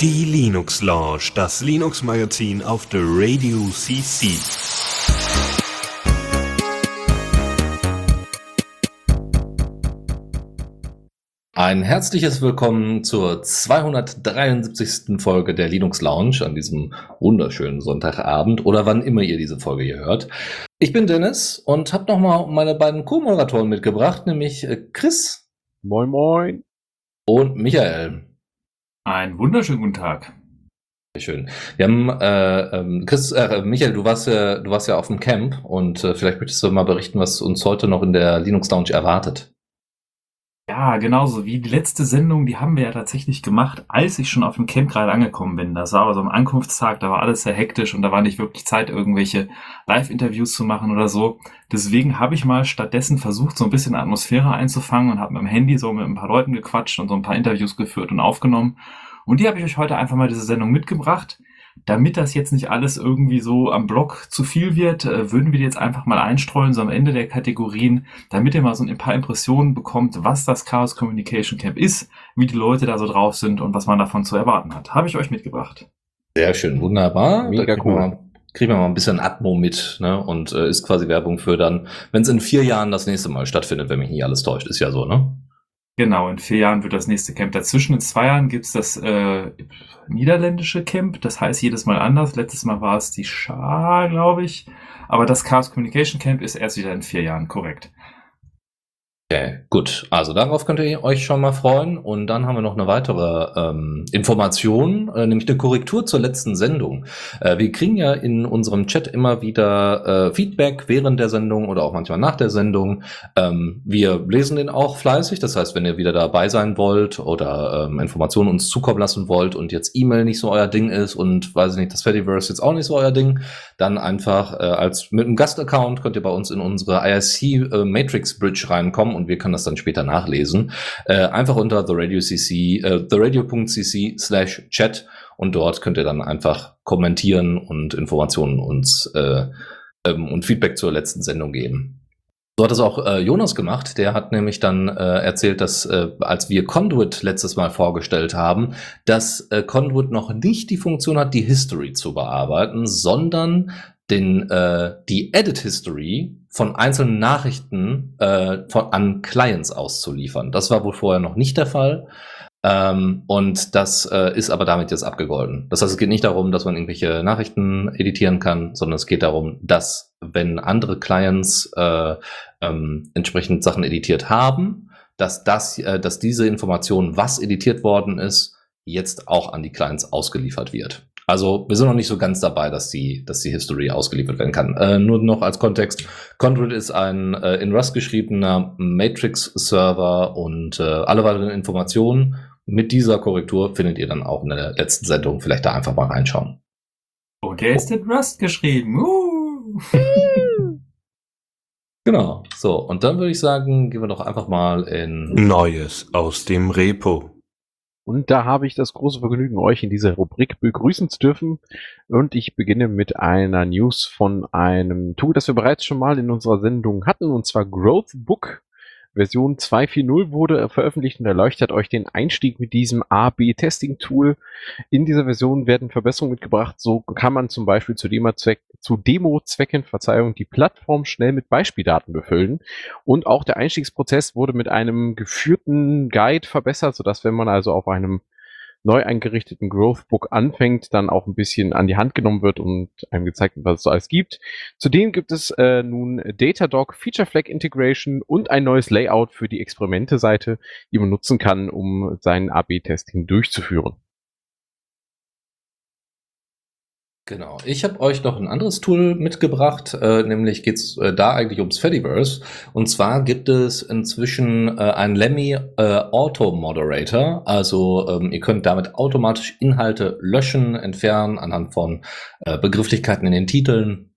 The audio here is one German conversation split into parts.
Die Linux Lounge, das Linux Magazin auf der Radio CC. Ein herzliches Willkommen zur 273. Folge der Linux Lounge an diesem wunderschönen Sonntagabend oder wann immer ihr diese Folge hier hört. Ich bin Dennis und habe nochmal meine beiden Co-Moderatoren mitgebracht, nämlich äh, Chris. Moin, moin. Und Michael. Einen wunderschönen guten Tag. Sehr schön. Wir haben, äh, ähm, Chris, äh, Michael, du warst ja, du warst ja auf dem Camp und äh, vielleicht möchtest du mal berichten, was uns heute noch in der Linux Lounge erwartet. Ja, genauso wie die letzte Sendung, die haben wir ja tatsächlich gemacht, als ich schon auf dem Camp gerade angekommen bin. Das war aber so am Ankunftstag, da war alles sehr hektisch und da war nicht wirklich Zeit, irgendwelche Live-Interviews zu machen oder so. Deswegen habe ich mal stattdessen versucht, so ein bisschen Atmosphäre einzufangen und habe mit dem Handy so mit ein paar Leuten gequatscht und so ein paar Interviews geführt und aufgenommen. Und die habe ich euch heute einfach mal diese Sendung mitgebracht. Damit das jetzt nicht alles irgendwie so am Blog zu viel wird, äh, würden wir die jetzt einfach mal einstreuen, so am Ende der Kategorien, damit ihr mal so ein paar Impressionen bekommt, was das Chaos Communication Camp ist, wie die Leute da so drauf sind und was man davon zu erwarten hat. Habe ich euch mitgebracht. Sehr schön, wunderbar. Mega cool. Wir mal, kriegen wir mal ein bisschen Atmo mit, ne? Und äh, ist quasi Werbung für dann, wenn es in vier Jahren das nächste Mal stattfindet, wenn mich nicht alles täuscht, ist ja so, ne? Genau, in vier Jahren wird das nächste Camp. Dazwischen in zwei Jahren gibt's das äh, niederländische Camp. Das heißt jedes Mal anders. Letztes Mal war es die Schar, glaube ich. Aber das Chaos Communication Camp ist erst wieder in vier Jahren, korrekt. Okay, gut. Also darauf könnt ihr euch schon mal freuen. Und dann haben wir noch eine weitere ähm, Information, äh, nämlich eine Korrektur zur letzten Sendung. Äh, wir kriegen ja in unserem Chat immer wieder äh, Feedback während der Sendung oder auch manchmal nach der Sendung. Ähm, wir lesen den auch fleißig. Das heißt, wenn ihr wieder dabei sein wollt oder ähm, Informationen uns zukommen lassen wollt und jetzt E-Mail nicht so euer Ding ist und weiß ich nicht, das Fediverse jetzt auch nicht so euer Ding, dann einfach äh, als mit einem Gastaccount könnt ihr bei uns in unsere IRC äh, Matrix Bridge reinkommen und wir können das dann später nachlesen. Äh, einfach unter the radio cc, äh, theradio.cc slash chat und dort könnt ihr dann einfach kommentieren und Informationen uns äh, ähm, und Feedback zur letzten Sendung geben. So hat es auch äh, Jonas gemacht. Der hat nämlich dann äh, erzählt, dass äh, als wir Conduit letztes Mal vorgestellt haben, dass äh, Conduit noch nicht die Funktion hat, die History zu bearbeiten, sondern den, äh, die Edit History von einzelnen Nachrichten äh, von, an Clients auszuliefern. Das war wohl vorher noch nicht der Fall. Ähm, und das äh, ist aber damit jetzt abgegolten. Das heißt, es geht nicht darum, dass man irgendwelche Nachrichten editieren kann, sondern es geht darum, dass wenn andere Clients äh, ähm, entsprechend Sachen editiert haben, dass das, äh, dass diese Information, was editiert worden ist, jetzt auch an die Clients ausgeliefert wird. Also wir sind noch nicht so ganz dabei, dass die, dass die History ausgeliefert werden kann. Äh, nur noch als Kontext: Conduit ist ein äh, in Rust geschriebener Matrix-Server und äh, alle weiteren Informationen mit dieser Korrektur findet ihr dann auch in der letzten Sendung. Vielleicht da einfach mal reinschauen. Und der ist in Rust geschrieben. Uh. Genau. So und dann würde ich sagen, gehen wir doch einfach mal in Neues aus dem Repo. Und da habe ich das große Vergnügen, euch in dieser Rubrik begrüßen zu dürfen. Und ich beginne mit einer News von einem Tool, das wir bereits schon mal in unserer Sendung hatten, und zwar Growthbook. Version 2.4.0 wurde veröffentlicht und erleuchtet euch den Einstieg mit diesem A-B-Testing-Tool. In dieser Version werden Verbesserungen mitgebracht. So kann man zum Beispiel zu Demo-Zweck, zu Demo-Zwecken, Verzeihung, die Plattform schnell mit Beispieldaten befüllen. Und auch der Einstiegsprozess wurde mit einem geführten Guide verbessert, sodass wenn man also auf einem neu eingerichteten Growthbook anfängt, dann auch ein bisschen an die Hand genommen wird und einem gezeigt wird, was es so alles gibt. Zudem gibt es äh, nun Datadog Feature Flag Integration und ein neues Layout für die Experimente-Seite, die man nutzen kann, um sein AB-Testing durchzuführen. Genau. Ich habe euch noch ein anderes Tool mitgebracht, äh, nämlich geht's äh, da eigentlich ums Fediverse. Und zwar gibt es inzwischen äh, einen Lemmy äh, Auto Moderator. Also ähm, ihr könnt damit automatisch Inhalte löschen, entfernen anhand von äh, Begrifflichkeiten in den Titeln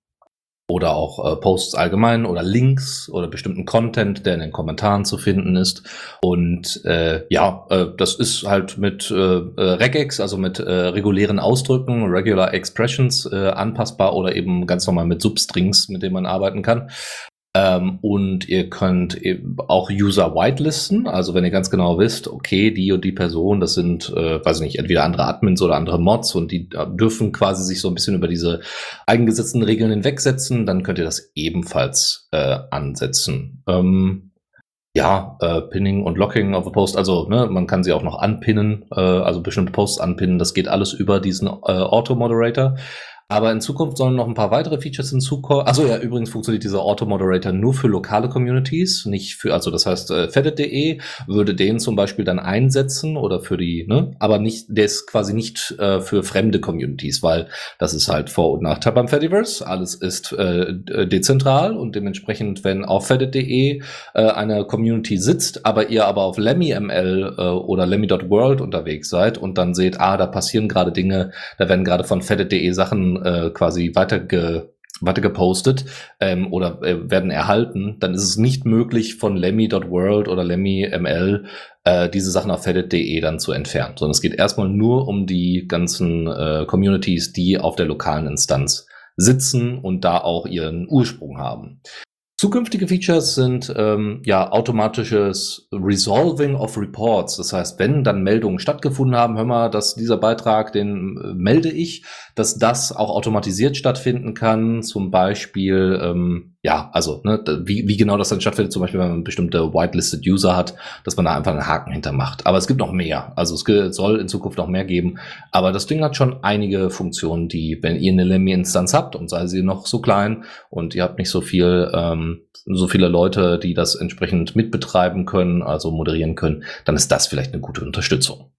oder auch äh, Posts allgemein oder Links oder bestimmten Content, der in den Kommentaren zu finden ist. Und äh, ja, äh, das ist halt mit äh, äh, Regex, also mit äh, regulären Ausdrücken, Regular Expressions äh, anpassbar oder eben ganz normal mit Substrings, mit denen man arbeiten kann. Ähm, und ihr könnt auch User whitelisten, also wenn ihr ganz genau wisst, okay, die und die Person, das sind, äh, weiß ich nicht, entweder andere Admins oder andere Mods und die äh, dürfen quasi sich so ein bisschen über diese eigengesetzten Regeln hinwegsetzen, dann könnt ihr das ebenfalls äh, ansetzen. Ähm, ja, äh, Pinning und Locking of a Post, also ne, man kann sie auch noch anpinnen, äh, also bestimmte Posts anpinnen, das geht alles über diesen äh, Auto-Moderator. Aber in Zukunft sollen noch ein paar weitere Features hinzukommen. Also ja, übrigens funktioniert dieser Auto-Moderator nur für lokale Communities, nicht für, also das heißt, äh, Fedit.de würde den zum Beispiel dann einsetzen oder für die, ne, aber nicht, der ist quasi nicht äh, für fremde Communities, weil das ist halt Vor- und Nachteil beim Fediverse. Alles ist äh, dezentral und dementsprechend, wenn auf Fedit.de äh, eine Community sitzt, aber ihr aber auf LemmyML äh, oder Lemmy.world unterwegs seid und dann seht, ah, da passieren gerade Dinge, da werden gerade von Fedit.de Sachen äh, quasi weiterge weiter gepostet ähm, oder äh, werden erhalten, dann ist es nicht möglich von Lemmy.world oder Lemmy.ml äh, diese Sachen auf Fedit.de dann zu entfernen, sondern es geht erstmal nur um die ganzen äh, Communities, die auf der lokalen Instanz sitzen und da auch ihren Ursprung haben. Zukünftige Features sind ähm, ja automatisches Resolving of Reports. Das heißt, wenn dann Meldungen stattgefunden haben, hör mal, dass dieser Beitrag, den äh, melde ich, dass das auch automatisiert stattfinden kann. Zum Beispiel ähm, ja, also ne, wie, wie genau das dann stattfindet, zum Beispiel, wenn man bestimmte whitelisted User hat, dass man da einfach einen Haken hintermacht. Aber es gibt noch mehr. Also es soll in Zukunft noch mehr geben. Aber das Ding hat schon einige Funktionen, die, wenn ihr eine Lemmy-Instanz habt und sei sie noch so klein und ihr habt nicht so viel, ähm, so viele Leute, die das entsprechend mitbetreiben können, also moderieren können, dann ist das vielleicht eine gute Unterstützung.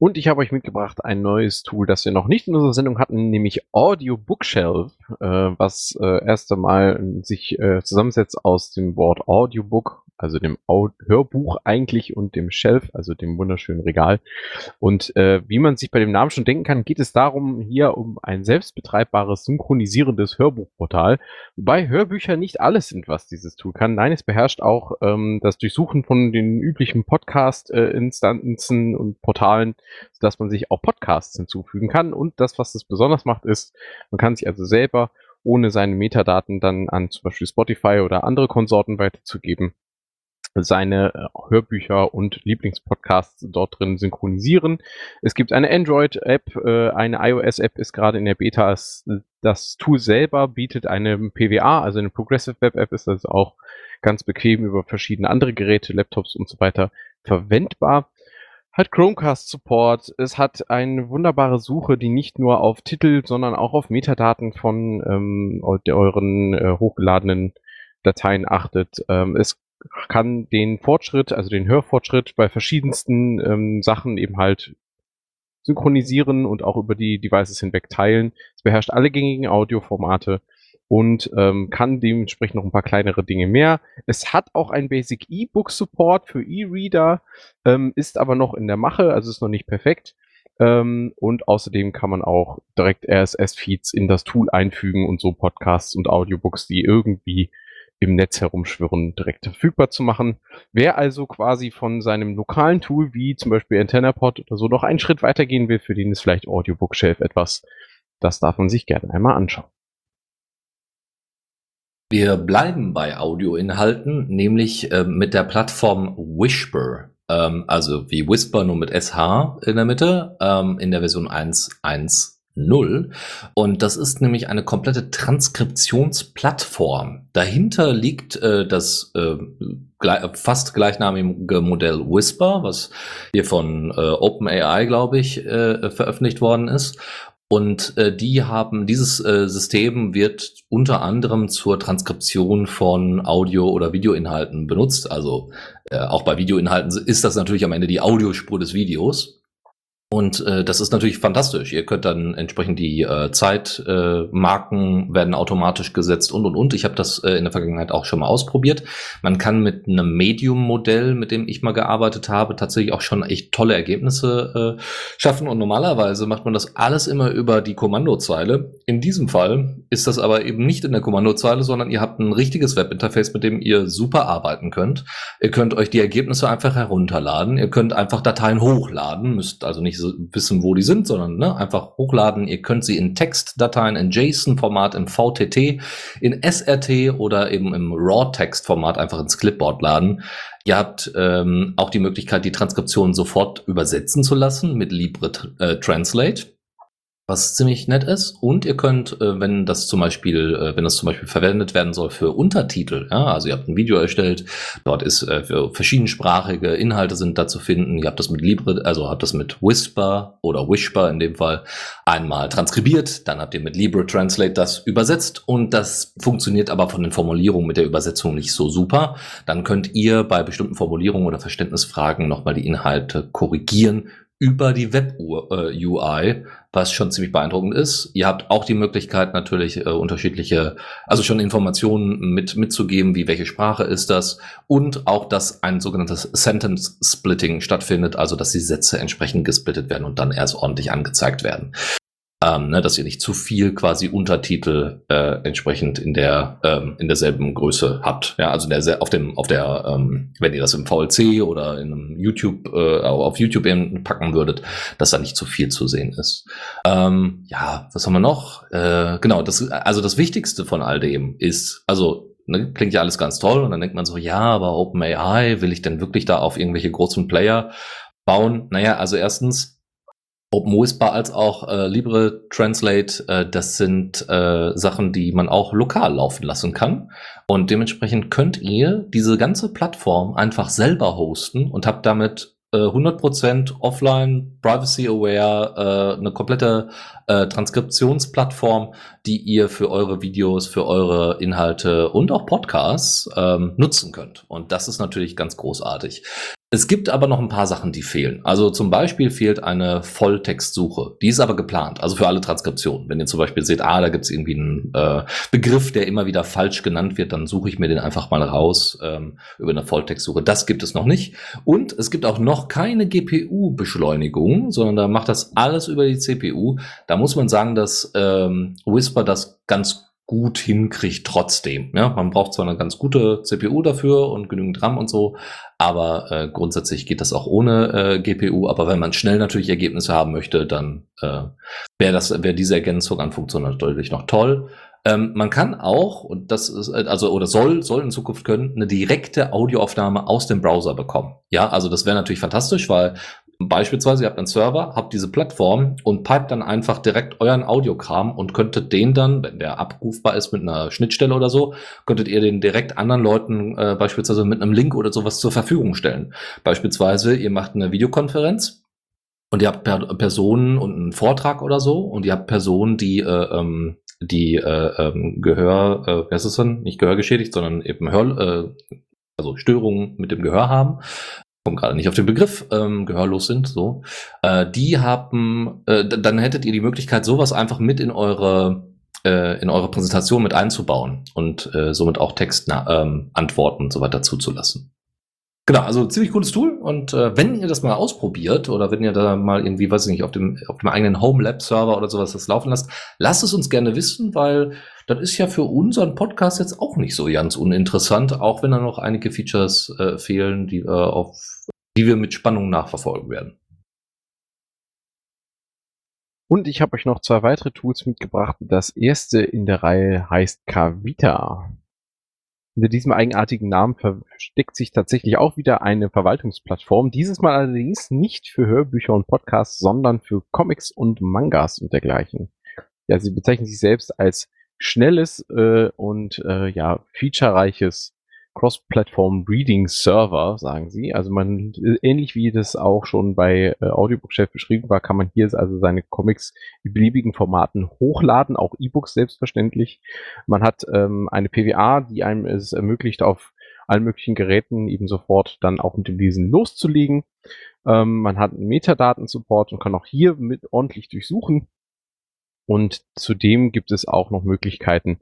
Und ich habe euch mitgebracht ein neues Tool, das wir noch nicht in unserer Sendung hatten, nämlich Audio Bookshelf, äh, was äh, erst einmal sich äh, zusammensetzt aus dem Wort Audiobook also dem Hörbuch eigentlich und dem Shelf, also dem wunderschönen Regal. Und äh, wie man sich bei dem Namen schon denken kann, geht es darum hier um ein selbstbetreibbares, synchronisierendes Hörbuchportal, wobei Hörbücher nicht alles sind, was dieses Tool kann. Nein, es beherrscht auch ähm, das Durchsuchen von den üblichen Podcast-Instanzen und Portalen, sodass man sich auch Podcasts hinzufügen kann. Und das, was es besonders macht, ist, man kann sich also selber ohne seine Metadaten dann an zum Beispiel Spotify oder andere Konsorten weiterzugeben, seine äh, Hörbücher und Lieblingspodcasts dort drin synchronisieren. Es gibt eine Android-App, äh, eine iOS-App ist gerade in der Beta. Das Tool selber bietet eine PWA, also eine Progressive Web App, ist also auch ganz bequem über verschiedene andere Geräte, Laptops und so weiter verwendbar. Hat Chromecast Support. Es hat eine wunderbare Suche, die nicht nur auf Titel, sondern auch auf Metadaten von ähm, euren äh, hochgeladenen Dateien achtet. Ähm, es kann den Fortschritt, also den Hörfortschritt bei verschiedensten ähm, Sachen eben halt synchronisieren und auch über die Devices hinweg teilen. Es beherrscht alle gängigen Audioformate und ähm, kann dementsprechend noch ein paar kleinere Dinge mehr. Es hat auch ein Basic E-Book Support für E-Reader, ähm, ist aber noch in der Mache, also ist noch nicht perfekt. Ähm, und außerdem kann man auch direkt RSS-Feeds in das Tool einfügen und so Podcasts und Audiobooks, die irgendwie im Netz herumschwirren, direkt verfügbar zu machen. Wer also quasi von seinem lokalen Tool wie zum Beispiel AntennaPod oder so noch einen Schritt weitergehen will, für den ist vielleicht Audiobookshelf etwas. Das darf man sich gerne einmal anschauen. Wir bleiben bei Audioinhalten, nämlich äh, mit der Plattform Whisper. Ähm, also wie Whisper nur mit SH in der Mitte, ähm, in der Version 1.1 0. Und das ist nämlich eine komplette Transkriptionsplattform. Dahinter liegt äh, das äh, fast gleichnamige Modell Whisper, was hier von äh, OpenAI, glaube ich, äh, veröffentlicht worden ist. Und äh, die haben, dieses äh, System wird unter anderem zur Transkription von Audio- oder Videoinhalten benutzt. Also äh, auch bei Videoinhalten ist das natürlich am Ende die Audiospur des Videos. Und äh, das ist natürlich fantastisch. Ihr könnt dann entsprechend die äh, Zeitmarken äh, werden automatisch gesetzt und und und. Ich habe das äh, in der Vergangenheit auch schon mal ausprobiert. Man kann mit einem Medium-Modell, mit dem ich mal gearbeitet habe, tatsächlich auch schon echt tolle Ergebnisse äh, schaffen. Und normalerweise macht man das alles immer über die Kommandozeile. In diesem Fall ist das aber eben nicht in der Kommandozeile, sondern ihr habt ein richtiges Webinterface, mit dem ihr super arbeiten könnt. Ihr könnt euch die Ergebnisse einfach herunterladen. Ihr könnt einfach Dateien hochladen, müsst also nicht nicht so wissen, wo die sind, sondern ne, einfach hochladen. Ihr könnt sie in Textdateien, in JSON-Format, im VTT, in SRT oder eben im RAW-Text-Format einfach ins Clipboard laden. Ihr habt ähm, auch die Möglichkeit, die Transkription sofort übersetzen zu lassen mit Libre äh, Translate was ziemlich nett ist. Und ihr könnt, äh, wenn das zum Beispiel, äh, wenn das zum Beispiel verwendet werden soll für Untertitel, ja, also ihr habt ein Video erstellt, dort ist äh, für verschiedensprachige Inhalte sind da zu finden. Ihr habt das mit Libre, also habt das mit Whisper oder Whisper in dem Fall einmal transkribiert, dann habt ihr mit Libre Translate das übersetzt und das funktioniert aber von den Formulierungen mit der Übersetzung nicht so super. Dann könnt ihr bei bestimmten Formulierungen oder Verständnisfragen nochmal die Inhalte korrigieren über die Web-UI, äh, was schon ziemlich beeindruckend ist. Ihr habt auch die Möglichkeit natürlich äh, unterschiedliche, also schon Informationen mit mitzugeben, wie welche Sprache ist das und auch, dass ein sogenanntes Sentence Splitting stattfindet, also dass die Sätze entsprechend gesplittet werden und dann erst ordentlich angezeigt werden ähm, ne, dass ihr nicht zu viel quasi Untertitel äh, entsprechend in der ähm, in derselben Größe habt. Ja, also der, auf dem auf der ähm, wenn ihr das im VLC oder in einem YouTube äh, auf YouTube eben packen würdet, dass da nicht zu viel zu sehen ist. Ähm, ja, was haben wir noch? Äh, genau, das also das Wichtigste von all dem ist also ne, klingt ja alles ganz toll und dann denkt man so, ja, aber OpenAI will ich denn wirklich da auf irgendwelche großen Player bauen? Naja, also erstens OpenWhisper als auch äh, Libre Translate, äh, das sind äh, Sachen, die man auch lokal laufen lassen kann. Und dementsprechend könnt ihr diese ganze Plattform einfach selber hosten und habt damit äh, 100% offline, privacy-aware, äh, eine komplette äh, Transkriptionsplattform, die ihr für eure Videos, für eure Inhalte und auch Podcasts ähm, nutzen könnt. Und das ist natürlich ganz großartig. Es gibt aber noch ein paar Sachen, die fehlen. Also zum Beispiel fehlt eine Volltextsuche. Die ist aber geplant, also für alle Transkriptionen. Wenn ihr zum Beispiel seht, ah, da gibt es irgendwie einen äh, Begriff, der immer wieder falsch genannt wird, dann suche ich mir den einfach mal raus ähm, über eine Volltextsuche. Das gibt es noch nicht. Und es gibt auch noch keine GPU-Beschleunigung, sondern da macht das alles über die CPU. Da muss man sagen, dass ähm, Whisper das ganz gut hinkriegt trotzdem. Ja, man braucht zwar eine ganz gute CPU dafür und genügend RAM und so, aber äh, grundsätzlich geht das auch ohne äh, GPU. Aber wenn man schnell natürlich Ergebnisse haben möchte, dann äh, wäre das wäre diese Ergänzung an Funktionen natürlich noch toll. Ähm, man kann auch und das ist äh, also oder soll soll in Zukunft können eine direkte Audioaufnahme aus dem Browser bekommen. Ja, also das wäre natürlich fantastisch, weil Beispielsweise, ihr habt einen Server, habt diese Plattform und pipet dann einfach direkt euren Audiokram und könntet den dann, wenn der abrufbar ist mit einer Schnittstelle oder so, könntet ihr den direkt anderen Leuten äh, beispielsweise mit einem Link oder sowas zur Verfügung stellen. Beispielsweise, ihr macht eine Videokonferenz und ihr habt per Personen und einen Vortrag oder so und ihr habt Personen, die äh, ähm, die äh, ähm, Gehör, äh, was ist es denn? Nicht Gehörgeschädigt, sondern eben Hör, äh, also Störungen mit dem Gehör haben komme gerade nicht auf den Begriff, ähm, gehörlos sind, so, äh, die haben, äh, dann hättet ihr die Möglichkeit, sowas einfach mit in eure äh, in eure Präsentation mit einzubauen und äh, somit auch Textantworten ähm, und so weiter zuzulassen. Genau, also ziemlich cooles Tool und äh, wenn ihr das mal ausprobiert oder wenn ihr da mal irgendwie, weiß ich nicht, auf dem, auf dem eigenen Home Lab Server oder sowas das laufen lasst, lasst es uns gerne wissen, weil das ist ja für unseren Podcast jetzt auch nicht so ganz uninteressant, auch wenn da noch einige Features äh, fehlen, die, äh, auf, die wir mit Spannung nachverfolgen werden. Und ich habe euch noch zwei weitere Tools mitgebracht. Das erste in der Reihe heißt Kavita. Hinter diesem eigenartigen Namen versteckt sich tatsächlich auch wieder eine Verwaltungsplattform. Dieses Mal allerdings nicht für Hörbücher und Podcasts, sondern für Comics und Mangas und dergleichen. Ja, sie bezeichnen sich selbst als schnelles äh, und äh, ja, featurereiches Cross-Platform Reading Server, sagen sie. Also man, ähnlich wie das auch schon bei äh, Audiobook Chef beschrieben war, kann man hier also seine Comics in beliebigen Formaten hochladen, auch E-Books selbstverständlich. Man hat ähm, eine PWA, die einem es ermöglicht, auf allen möglichen Geräten eben sofort dann auch mit dem Lesen loszulegen. Ähm, man hat einen Metadaten-Support und kann auch hier mit ordentlich durchsuchen. Und zudem gibt es auch noch Möglichkeiten,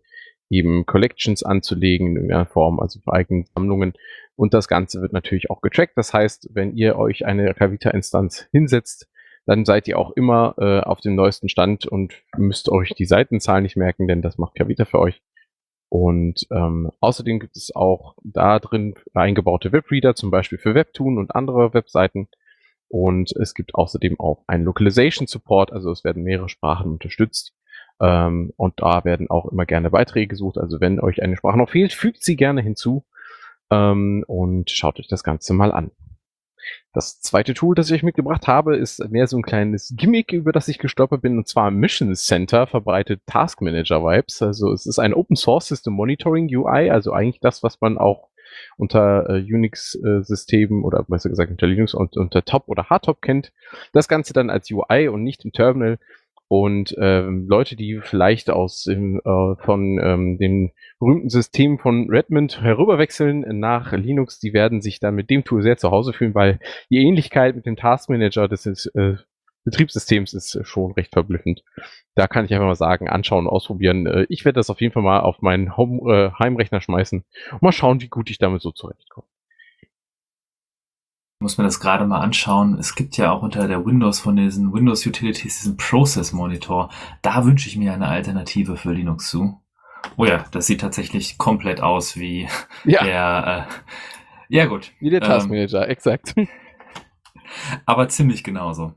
eben Collections anzulegen in irgendeiner Form, also für eigene Sammlungen. Und das Ganze wird natürlich auch getrackt. Das heißt, wenn ihr euch eine Kavita-Instanz hinsetzt, dann seid ihr auch immer äh, auf dem neuesten Stand und müsst euch die Seitenzahl nicht merken, denn das macht Kavita für euch. Und ähm, außerdem gibt es auch da drin eingebaute Webreader, zum Beispiel für Webtoon und andere Webseiten. Und es gibt außerdem auch einen Localization Support, also es werden mehrere Sprachen unterstützt. Ähm, und da werden auch immer gerne Beiträge gesucht. Also wenn euch eine Sprache noch fehlt, fügt sie gerne hinzu ähm, und schaut euch das Ganze mal an. Das zweite Tool, das ich euch mitgebracht habe, ist mehr so ein kleines Gimmick, über das ich gestolpert bin, und zwar Mission Center verbreitet Task Manager Vibes. Also es ist ein Open Source System Monitoring UI, also eigentlich das, was man auch unter äh, Unix-Systemen äh, oder besser gesagt unter Linux und unter Top oder Hardtop kennt. Das Ganze dann als UI und nicht im Terminal. Und ähm, Leute, die vielleicht aus dem, äh, von ähm, den berühmten Systemen von Redmond herüberwechseln nach Linux, die werden sich dann mit dem Tool sehr zu Hause fühlen, weil die Ähnlichkeit mit dem Taskmanager des äh, Betriebssystems ist schon recht verblüffend. Da kann ich einfach mal sagen, anschauen, ausprobieren. Äh, ich werde das auf jeden Fall mal auf meinen Home, äh, Heimrechner schmeißen und mal schauen, wie gut ich damit so zurechtkomme muss mir das gerade mal anschauen. Es gibt ja auch unter der Windows von diesen Windows Utilities diesen Process Monitor. Da wünsche ich mir eine Alternative für Linux zu. Oh ja, das sieht tatsächlich komplett aus wie ja. der. Äh, ja gut. Wie der Task Manager, ähm, exakt. Aber ziemlich genauso.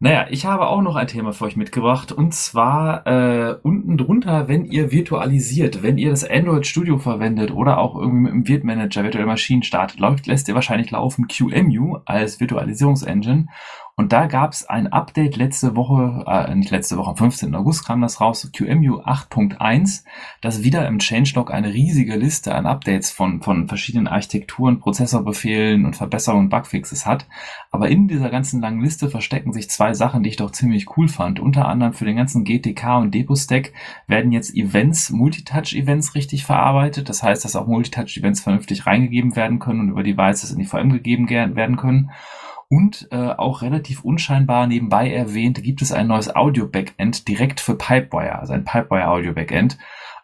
Naja, ich habe auch noch ein Thema für euch mitgebracht. Und zwar äh, unten drunter, wenn ihr virtualisiert, wenn ihr das Android Studio verwendet oder auch irgendwie mit dem Virt Manager virtuelle Maschinen startet, läuft, lässt ihr wahrscheinlich laufen QEMU als Virtualisierungsengine und da gab es ein Update letzte Woche, äh, nicht letzte Woche, am 15. August kam das raus, QEMU 8.1, das wieder im Changelog eine riesige Liste an Updates von, von verschiedenen Architekturen, Prozessorbefehlen und Verbesserungen und Bugfixes hat. Aber in dieser ganzen langen Liste verstecken sich zwei Sachen, die ich doch ziemlich cool fand. Unter anderem für den ganzen GTK und Depo-Stack werden jetzt Events, Multitouch-Events richtig verarbeitet. Das heißt, dass auch Multitouch-Events vernünftig reingegeben werden können und über Devices in die VM gegeben werden können. Und äh, auch relativ unscheinbar nebenbei erwähnt, gibt es ein neues Audio-Backend direkt für Pipewire, also ein Pipewire-Audio-Backend,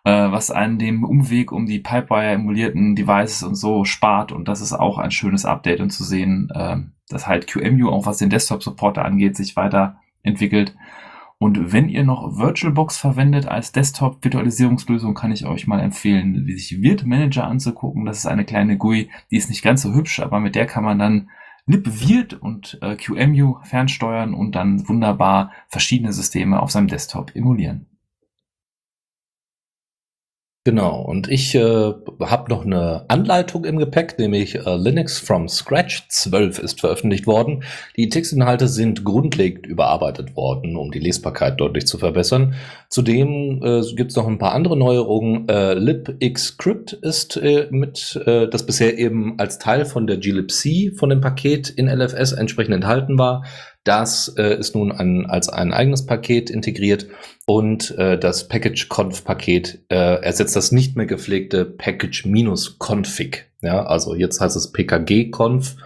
äh, was einen den Umweg um die Pipewire-emulierten Devices und so spart. Und das ist auch ein schönes Update und zu sehen, äh, dass halt QEMU, auch was den Desktop-Supporter angeht, sich weiterentwickelt. Und wenn ihr noch VirtualBox verwendet als Desktop-Virtualisierungslösung, kann ich euch mal empfehlen, sich Virt Manager anzugucken. Das ist eine kleine GUI, die ist nicht ganz so hübsch, aber mit der kann man dann libvirt und äh, QEMU fernsteuern und dann wunderbar verschiedene Systeme auf seinem Desktop emulieren. Genau, und ich äh, habe noch eine Anleitung im Gepäck, nämlich äh, Linux from Scratch 12 ist veröffentlicht worden. Die Textinhalte sind grundlegend überarbeitet worden, um die Lesbarkeit deutlich zu verbessern. Zudem äh, gibt es noch ein paar andere Neuerungen. Äh, libxcrypt ist äh, mit, äh, das bisher eben als Teil von der glibc von dem Paket in LFS entsprechend enthalten war. Das äh, ist nun ein, als ein eigenes Paket integriert und äh, das Package-Conf-Paket äh, ersetzt das nicht mehr gepflegte Package-Config. Ja, also jetzt heißt es PKG-Conf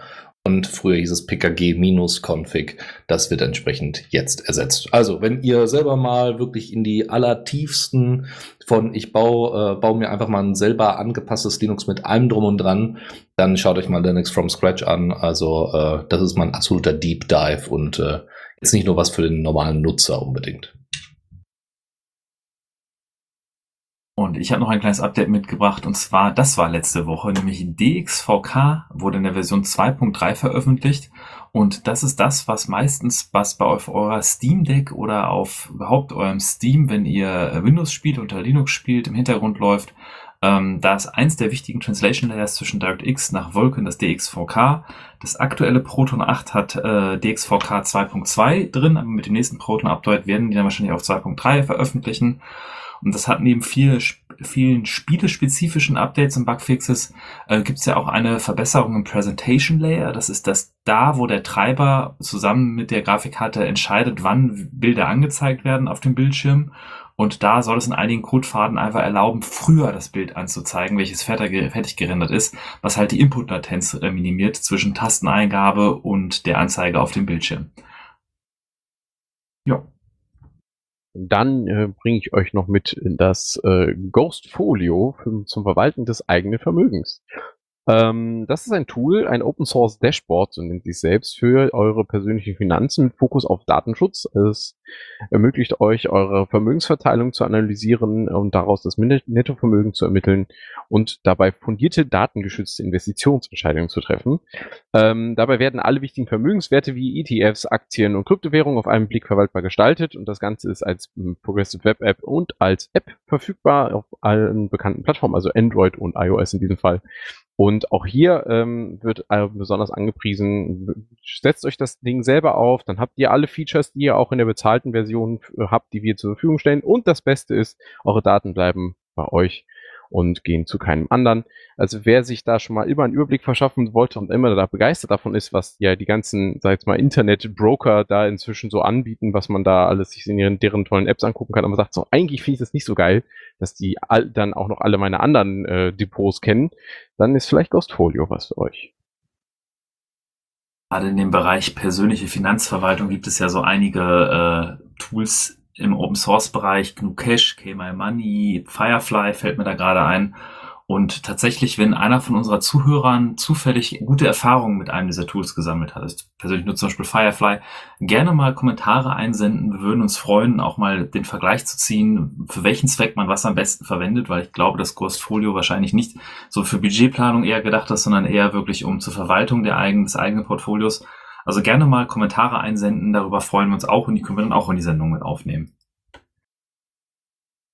und früher hieß es pkg-config. Das wird entsprechend jetzt ersetzt. Also, wenn ihr selber mal wirklich in die allertiefsten von ich baue, äh, baue mir einfach mal ein selber angepasstes Linux mit allem drum und dran, dann schaut euch mal Linux from Scratch an. Also, äh, das ist mal ein absoluter Deep Dive und äh, ist nicht nur was für den normalen Nutzer unbedingt. Und ich habe noch ein kleines Update mitgebracht und zwar, das war letzte Woche, nämlich DXVK wurde in der Version 2.3 veröffentlicht und das ist das, was meistens was bei eurer Steam Deck oder auf überhaupt eurem Steam, wenn ihr Windows spielt oder Linux spielt, im Hintergrund läuft. Ähm, da ist eins der wichtigen Translation Layers zwischen DirectX nach Vulkan das DXVK. Das aktuelle Proton 8 hat äh, DXVK 2.2 drin, aber mit dem nächsten Proton Update werden die dann wahrscheinlich auf 2.3 veröffentlichen. Und das hat neben viel, vielen spielespezifischen Updates und Bugfixes, äh, gibt es ja auch eine Verbesserung im Presentation Layer. Das ist das da, wo der Treiber zusammen mit der Grafikkarte entscheidet, wann Bilder angezeigt werden auf dem Bildschirm. Und da soll es in einigen Codefaden einfach erlauben, früher das Bild anzuzeigen, welches fertig, gerendert ist, was halt die Input-Latenz äh, minimiert zwischen Tasteneingabe und der Anzeige auf dem Bildschirm. Ja. Dann äh, bringe ich euch noch mit das äh, Ghost Folio für, zum Verwalten des eigenen Vermögens. Ähm, das ist ein Tool, ein Open Source Dashboard, so nennt sich selbst, für eure persönlichen Finanzen mit Fokus auf Datenschutz. Es ermöglicht euch, eure Vermögensverteilung zu analysieren und daraus das Nettovermögen zu ermitteln und dabei fundierte, datengeschützte Investitionsentscheidungen zu treffen. Ähm, dabei werden alle wichtigen Vermögenswerte wie ETFs, Aktien und Kryptowährungen auf einen Blick verwaltbar gestaltet und das Ganze ist als Progressive Web App und als App verfügbar auf allen bekannten Plattformen, also Android und iOS in diesem Fall. Und auch hier ähm, wird äh, besonders angepriesen, setzt euch das Ding selber auf, dann habt ihr alle Features, die ihr auch in der bezahlten Version äh, habt, die wir zur Verfügung stellen. Und das Beste ist, eure Daten bleiben bei euch und gehen zu keinem anderen. Also wer sich da schon mal immer einen Überblick verschaffen wollte und immer da begeistert davon ist, was ja die ganzen, sag ich mal, Internet-Broker da inzwischen so anbieten, was man da alles sich in ihren, deren tollen Apps angucken kann, aber sagt so, eigentlich finde ich das nicht so geil, dass die all, dann auch noch alle meine anderen äh, Depots kennen, dann ist vielleicht Ghostfolio was für euch. Gerade in dem Bereich persönliche Finanzverwaltung gibt es ja so einige äh, Tools, im Open Source Bereich GNU Cash, KMy Money, Firefly fällt mir da gerade ein. Und tatsächlich, wenn einer von unserer Zuhörern zufällig gute Erfahrungen mit einem dieser Tools gesammelt hat, ich persönlich nutze zum Beispiel Firefly, gerne mal Kommentare einsenden. Wir würden uns freuen, auch mal den Vergleich zu ziehen, für welchen Zweck man was am besten verwendet, weil ich glaube, dass Ghostfolio wahrscheinlich nicht so für Budgetplanung eher gedacht ist, sondern eher wirklich um zur Verwaltung der eigenen, des eigenen Portfolios. Also gerne mal Kommentare einsenden, darüber freuen wir uns auch und die können wir dann auch in die Sendung mit aufnehmen.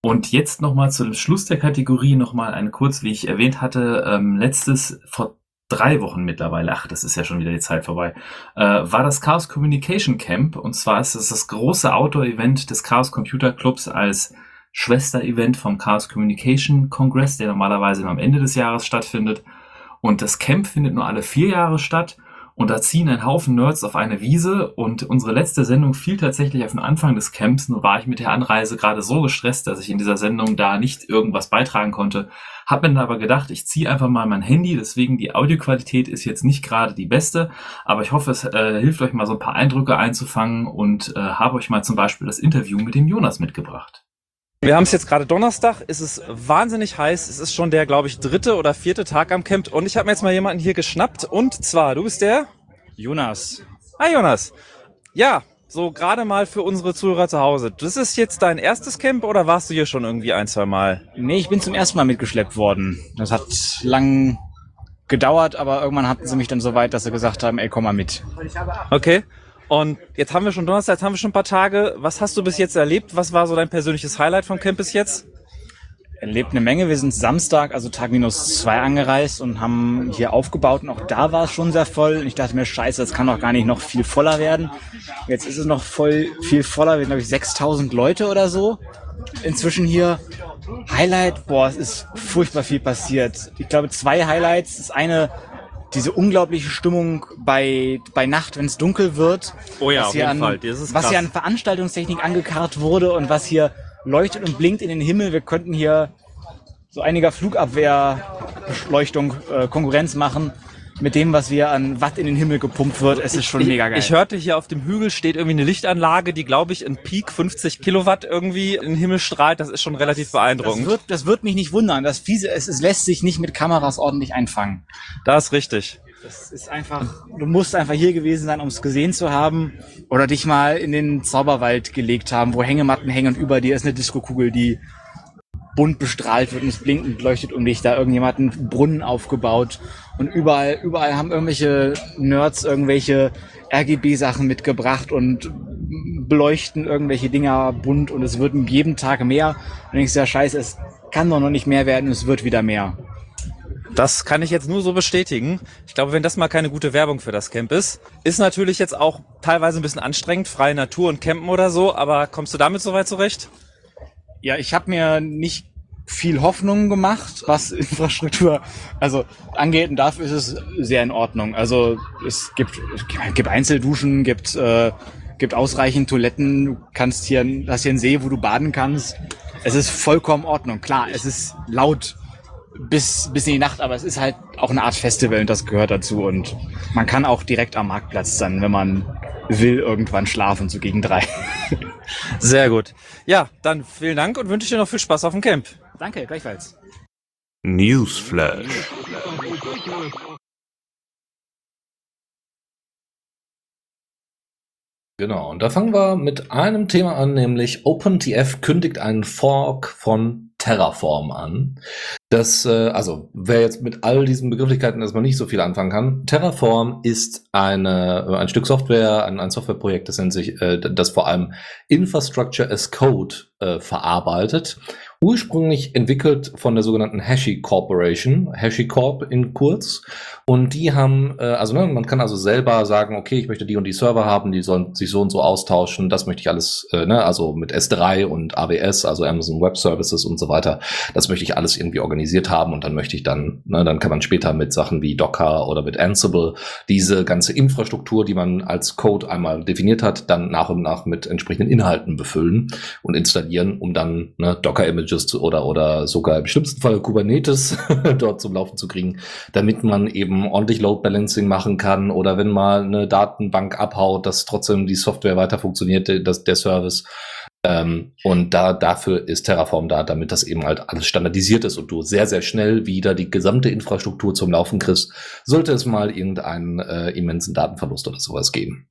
Und jetzt nochmal zu dem Schluss der Kategorie nochmal eine kurz, wie ich erwähnt hatte, ähm, letztes, vor drei Wochen mittlerweile, ach, das ist ja schon wieder die Zeit vorbei, äh, war das Chaos Communication Camp. Und zwar ist es das große Outdoor-Event des Chaos Computer Clubs als Schwester-Event vom Chaos Communication Congress, der normalerweise am Ende des Jahres stattfindet. Und das Camp findet nur alle vier Jahre statt und da ziehen ein Haufen Nerds auf eine Wiese und unsere letzte Sendung fiel tatsächlich auf den Anfang des Camps. Nur war ich mit der Anreise gerade so gestresst, dass ich in dieser Sendung da nicht irgendwas beitragen konnte. Hab mir dann aber gedacht, ich ziehe einfach mal mein Handy, deswegen die Audioqualität ist jetzt nicht gerade die beste, aber ich hoffe, es äh, hilft euch mal so ein paar Eindrücke einzufangen und äh, habe euch mal zum Beispiel das Interview mit dem Jonas mitgebracht. Wir haben es jetzt gerade Donnerstag, es ist wahnsinnig heiß, es ist schon der, glaube ich, dritte oder vierte Tag am Camp und ich habe mir jetzt mal jemanden hier geschnappt und zwar, du bist der? Jonas. Hi Jonas. Ja, so gerade mal für unsere Zuhörer zu Hause. Das ist jetzt dein erstes Camp oder warst du hier schon irgendwie ein, zwei Mal? Nee, ich bin zum ersten Mal mitgeschleppt worden. Das hat lang gedauert, aber irgendwann hatten sie mich dann so weit, dass sie gesagt haben, ey, komm mal mit. Okay. Und jetzt haben wir schon Donnerstag, jetzt haben wir schon ein paar Tage. Was hast du bis jetzt erlebt? Was war so dein persönliches Highlight vom Camp bis jetzt? Erlebt eine Menge. Wir sind Samstag, also Tag minus zwei angereist und haben hier aufgebaut und auch da war es schon sehr voll. Und ich dachte mir, scheiße, das kann doch gar nicht noch viel voller werden. Jetzt ist es noch voll viel voller. Wir sind, glaube ich, 6000 Leute oder so. Inzwischen hier. Highlight, boah, es ist furchtbar viel passiert. Ich glaube, zwei Highlights. Das eine diese unglaubliche Stimmung bei, bei Nacht, wenn es dunkel wird. Oh ja, was auf hier jeden an, Fall. Das ist was krass. hier an Veranstaltungstechnik angekarrt wurde und was hier leuchtet und blinkt in den Himmel. Wir könnten hier so einiger Flugabwehrbeleuchtung äh, Konkurrenz machen mit dem, was wir an Watt in den Himmel gepumpt wird. Es ist schon ich, mega geil. Ich hörte hier auf dem Hügel steht irgendwie eine Lichtanlage, die glaube ich in Peak 50 Kilowatt irgendwie in den Himmel strahlt. Das ist schon relativ das beeindruckend. wird, das wird mich nicht wundern. Das Fiese, es, es lässt sich nicht mit Kameras ordentlich einfangen. Das ist richtig. Das ist einfach, du musst einfach hier gewesen sein, um es gesehen zu haben. Oder dich mal in den Zauberwald gelegt haben, wo Hängematten hängen und über dir ist eine Diskokugel, die bunt bestrahlt wird und es blinkt und leuchtet um dich. Da irgendjemand einen Brunnen aufgebaut. Und überall, überall haben irgendwelche Nerds irgendwelche RGB-Sachen mitgebracht und beleuchten irgendwelche Dinger bunt und es wird jeden Tag mehr. Und denkst ja, scheiße, es kann doch noch nicht mehr werden es wird wieder mehr. Das kann ich jetzt nur so bestätigen. Ich glaube, wenn das mal keine gute Werbung für das Camp ist, ist natürlich jetzt auch teilweise ein bisschen anstrengend, freie Natur und Campen oder so, aber kommst du damit soweit zurecht? Ja, ich habe mir nicht viel Hoffnung gemacht, was Infrastruktur also angeht und dafür ist es sehr in Ordnung. Also es gibt, es gibt Einzelduschen, gibt äh, gibt ausreichend Toiletten, du kannst hier hast hier einen See, wo du baden kannst. Es ist vollkommen Ordnung. Klar, es ist laut bis bis in die Nacht, aber es ist halt auch eine Art Festival und das gehört dazu und man kann auch direkt am Marktplatz dann, wenn man will, irgendwann schlafen, so gegen drei. Sehr gut. Ja, dann vielen Dank und wünsche dir noch viel Spaß auf dem Camp. Danke, gleichfalls. Newsflash. Genau, und da fangen wir mit einem Thema an, nämlich OpenTF kündigt einen Fork von Terraform an. Das, äh, also wer jetzt mit all diesen Begrifflichkeiten erstmal nicht so viel anfangen kann, Terraform ist eine, ein Stück Software, ein, ein Softwareprojekt, das nennt sich, äh, das vor allem Infrastructure as Code äh, verarbeitet ursprünglich entwickelt von der sogenannten Hashi Corporation, HashiCorp in kurz. Und die haben, äh, also ne, man kann also selber sagen, okay, ich möchte die und die Server haben, die sollen sich so und so austauschen, das möchte ich alles, äh, ne, also mit S3 und AWS, also Amazon Web Services und so weiter, das möchte ich alles irgendwie organisiert haben und dann möchte ich dann, ne, dann kann man später mit Sachen wie Docker oder mit Ansible diese ganze Infrastruktur, die man als Code einmal definiert hat, dann nach und nach mit entsprechenden Inhalten befüllen und installieren, um dann ne, Images oder, oder sogar im schlimmsten Fall Kubernetes dort zum Laufen zu kriegen, damit man eben ordentlich Load Balancing machen kann oder wenn mal eine Datenbank abhaut, dass trotzdem die Software weiter funktioniert, das, der Service. Ähm, und da, dafür ist Terraform da, damit das eben halt alles standardisiert ist und du sehr, sehr schnell wieder die gesamte Infrastruktur zum Laufen kriegst, sollte es mal irgendeinen äh, immensen Datenverlust oder sowas geben.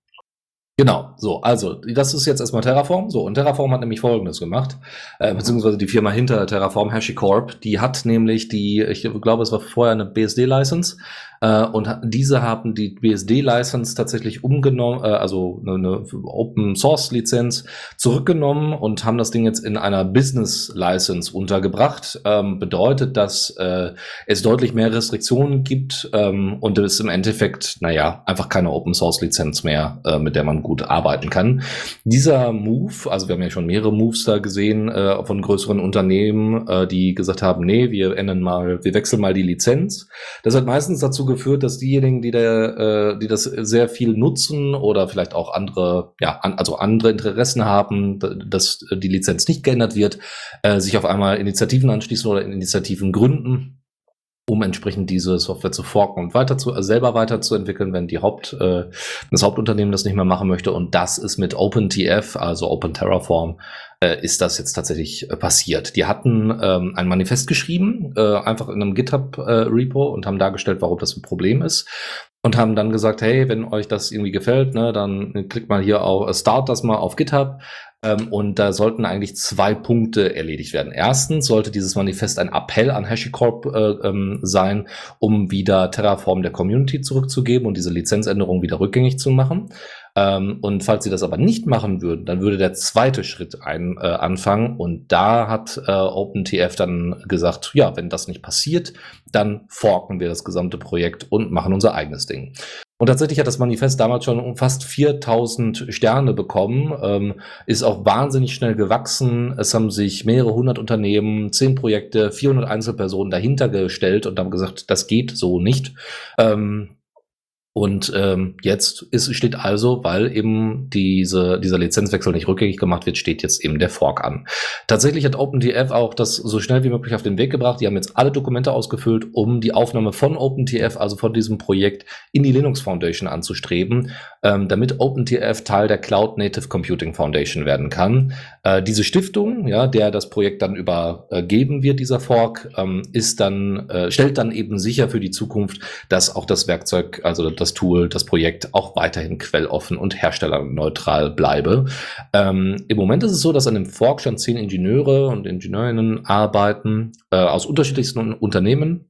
Genau, so, also, das ist jetzt erstmal Terraform. So, und Terraform hat nämlich folgendes gemacht, äh, beziehungsweise die Firma hinter Terraform, HashiCorp, die hat nämlich die, ich glaube, es war vorher eine BSD-License, äh, und diese haben die BSD-License tatsächlich umgenommen, äh, also eine, eine Open-Source-Lizenz zurückgenommen und haben das Ding jetzt in einer Business-License untergebracht. Ähm, bedeutet, dass äh, es deutlich mehr Restriktionen gibt ähm, und es im Endeffekt, naja, einfach keine Open-Source-Lizenz mehr, äh, mit der man gut arbeiten kann. Dieser Move, also wir haben ja schon mehrere Moves da gesehen äh, von größeren Unternehmen, äh, die gesagt haben, nee, wir ändern mal, wir wechseln mal die Lizenz. Das hat meistens dazu geführt, dass diejenigen, die, der, äh, die das sehr viel nutzen oder vielleicht auch andere, ja, an, also andere Interessen haben, dass die Lizenz nicht geändert wird, äh, sich auf einmal Initiativen anschließen oder Initiativen gründen um entsprechend diese Software zu forken und weiter zu, also selber weiterzuentwickeln, wenn die Haupt, äh, das Hauptunternehmen das nicht mehr machen möchte. Und das ist mit OpenTF, also Open Terraform, äh, ist das jetzt tatsächlich äh, passiert. Die hatten ähm, ein Manifest geschrieben, äh, einfach in einem GitHub-Repo äh, und haben dargestellt, warum das ein Problem ist. Und haben dann gesagt, hey, wenn euch das irgendwie gefällt, ne, dann klickt mal hier auf, äh, start das mal auf GitHub, ähm, und da sollten eigentlich zwei Punkte erledigt werden. Erstens sollte dieses Manifest ein Appell an HashiCorp äh, ähm, sein, um wieder Terraform der Community zurückzugeben und diese Lizenzänderung wieder rückgängig zu machen. Ähm, und falls sie das aber nicht machen würden, dann würde der zweite Schritt ein, äh, anfangen. Und da hat äh, OpenTF dann gesagt, ja, wenn das nicht passiert, dann forken wir das gesamte Projekt und machen unser eigenes Ding. Und tatsächlich hat das Manifest damals schon um fast 4000 Sterne bekommen, ähm, ist auch wahnsinnig schnell gewachsen. Es haben sich mehrere hundert Unternehmen, zehn Projekte, 400 Einzelpersonen dahinter gestellt und haben gesagt, das geht so nicht. Ähm, und ähm, jetzt ist, steht also, weil eben diese, dieser Lizenzwechsel nicht rückgängig gemacht wird, steht jetzt eben der Fork an. Tatsächlich hat OpenTF auch das so schnell wie möglich auf den Weg gebracht. Die haben jetzt alle Dokumente ausgefüllt, um die Aufnahme von OpenTF, also von diesem Projekt, in die Linux Foundation anzustreben, ähm, damit OpenTF Teil der Cloud Native Computing Foundation werden kann. Äh, diese Stiftung, ja, der das Projekt dann übergeben wird, dieser Fork, ähm, ist dann, äh, stellt dann eben sicher für die Zukunft, dass auch das Werkzeug, also das Tool, das Projekt auch weiterhin quelloffen und herstellerneutral bleibe. Ähm, Im Moment ist es so, dass an dem Fork schon zehn Ingenieure und Ingenieurinnen arbeiten äh, aus unterschiedlichsten Unternehmen.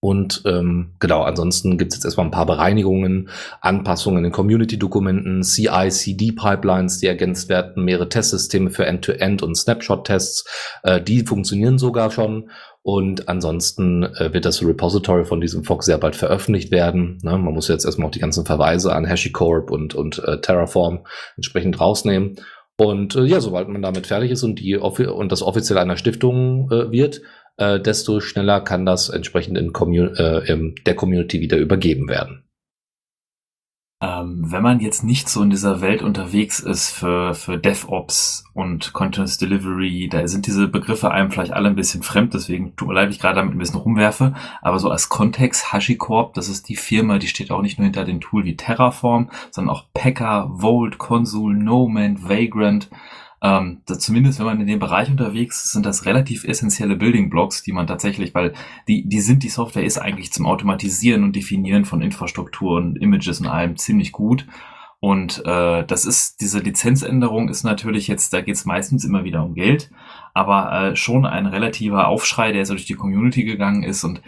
Und ähm, genau, ansonsten gibt es jetzt erstmal ein paar Bereinigungen, Anpassungen in Community-Dokumenten, CI-CD-Pipelines, die ergänzt werden, mehrere Testsysteme für End-to-End -End und Snapshot-Tests, äh, die funktionieren sogar schon. Und ansonsten äh, wird das Repository von diesem Fox sehr bald veröffentlicht werden. Ne? Man muss jetzt erstmal auch die ganzen Verweise an HashiCorp und, und äh, Terraform entsprechend rausnehmen. Und äh, ja, sobald man damit fertig ist und, die und das offiziell einer Stiftung äh, wird, äh, desto schneller kann das entsprechend in, Commun äh, der Community wieder übergeben werden. Ähm, wenn man jetzt nicht so in dieser Welt unterwegs ist für, für DevOps und Continuous Delivery, da sind diese Begriffe einem vielleicht alle ein bisschen fremd, deswegen tut mir leid, ich gerade damit ein bisschen rumwerfe. Aber so als Kontext, HashiCorp, das ist die Firma, die steht auch nicht nur hinter dem Tool wie Terraform, sondern auch Packer, Volt, Consul, Nomad, Vagrant. Ähm, zumindest wenn man in dem Bereich unterwegs ist, sind das relativ essentielle Building Blocks, die man tatsächlich, weil die, die sind, die Software ist eigentlich zum Automatisieren und Definieren von Infrastruktur und Images und allem ziemlich gut. Und äh, das ist, diese Lizenzänderung ist natürlich jetzt, da geht es meistens immer wieder um Geld, aber äh, schon ein relativer Aufschrei, der so durch die Community gegangen ist. Und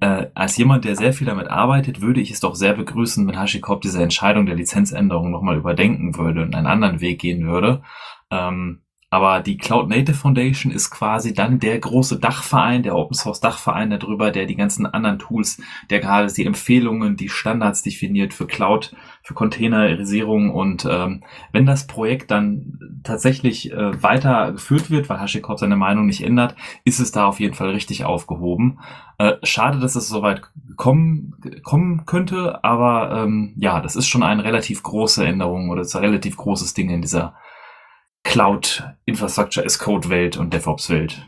äh, als jemand, der sehr viel damit arbeitet, würde ich es doch sehr begrüßen, wenn HashiCorp diese Entscheidung der Lizenzänderung nochmal überdenken würde und einen anderen Weg gehen würde. Ähm, aber die Cloud Native Foundation ist quasi dann der große Dachverein, der Open Source Dachverein darüber, der die ganzen anderen Tools, der gerade die Empfehlungen, die Standards definiert für Cloud, für Containerisierung und ähm, wenn das Projekt dann tatsächlich äh, weiter geführt wird, weil HashiCorp seine Meinung nicht ändert, ist es da auf jeden Fall richtig aufgehoben. Äh, schade, dass es soweit kommen, kommen könnte, aber ähm, ja, das ist schon eine relativ große Änderung oder ein relativ großes Ding in dieser Cloud Infrastructure as Code Welt und DevOps Welt.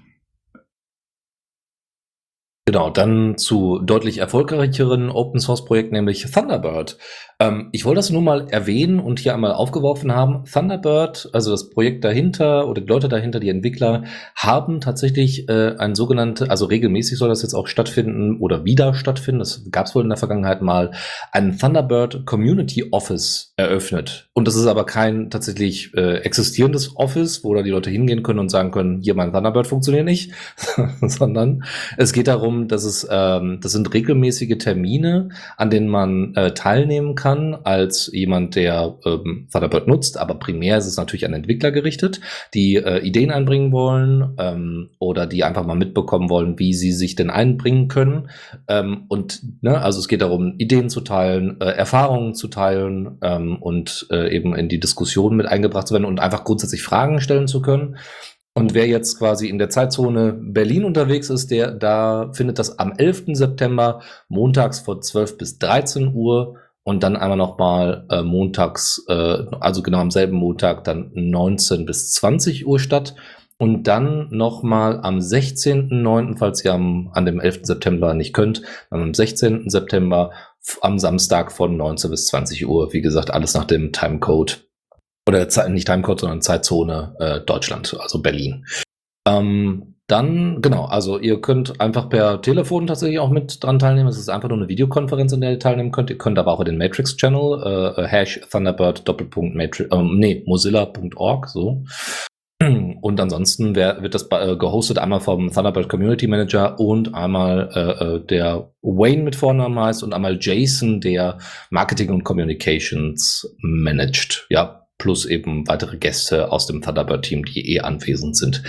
Genau, dann zu deutlich erfolgreicheren Open Source Projekten, nämlich Thunderbird. Ähm, ich wollte das nur mal erwähnen und hier einmal aufgeworfen haben. Thunderbird, also das Projekt dahinter oder die Leute dahinter, die Entwickler, haben tatsächlich äh, ein sogenannte, also regelmäßig soll das jetzt auch stattfinden oder wieder stattfinden, das gab es wohl in der Vergangenheit mal, ein Thunderbird Community Office eröffnet. Und das ist aber kein tatsächlich äh, existierendes Office, wo da die Leute hingehen können und sagen können, hier mein Thunderbird funktioniert nicht, sondern es geht darum, dass es, ähm, das sind regelmäßige Termine, an denen man äh, teilnehmen kann kann als jemand, der ähm, Thunderbird nutzt, aber primär ist es natürlich an Entwickler gerichtet, die äh, Ideen einbringen wollen ähm, oder die einfach mal mitbekommen wollen, wie sie sich denn einbringen können. Ähm, und ne, also es geht darum, Ideen zu teilen, äh, Erfahrungen zu teilen ähm, und äh, eben in die Diskussion mit eingebracht zu werden und einfach grundsätzlich Fragen stellen zu können. Und wer jetzt quasi in der Zeitzone Berlin unterwegs ist, der da findet das am 11. September montags von 12 bis 13 Uhr und dann einmal nochmal äh, montags, äh, also genau am selben Montag, dann 19 bis 20 Uhr statt. Und dann nochmal am 16.09., falls ihr am, an dem 11. September nicht könnt, dann am 16. September am Samstag von 19 bis 20 Uhr. Wie gesagt, alles nach dem Timecode. Oder nicht Timecode, sondern Zeitzone äh, Deutschland, also Berlin. Ähm, dann, genau, also ihr könnt einfach per Telefon tatsächlich auch mit dran teilnehmen. Es ist einfach nur eine Videokonferenz, in der ihr teilnehmen könnt. Ihr könnt aber auch in den Matrix-Channel, äh, Hash Thunderbird Doppelpunkt Matrix, ähm, nee, Mozilla.org, so. Und ansonsten wär, wird das äh, gehostet einmal vom Thunderbird Community Manager und einmal äh, äh, der Wayne mit Vornamen heißt und einmal Jason, der Marketing und Communications managt. Ja, plus eben weitere Gäste aus dem Thunderbird-Team, die eh anwesend sind.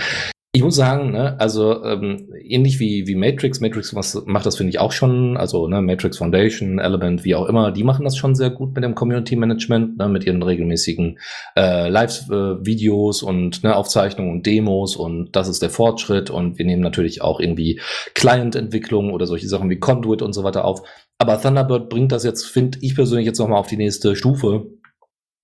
Ich muss sagen, ne, also ähm, ähnlich wie, wie Matrix, Matrix macht das, finde ich, auch schon, also ne, Matrix Foundation, Element, wie auch immer, die machen das schon sehr gut mit dem Community Management, ne, mit ihren regelmäßigen äh, Live-Videos äh, und ne, Aufzeichnungen und Demos und das ist der Fortschritt und wir nehmen natürlich auch irgendwie Client-Entwicklung oder solche Sachen wie Conduit und so weiter auf. Aber Thunderbird bringt das jetzt, finde ich persönlich, jetzt nochmal auf die nächste Stufe,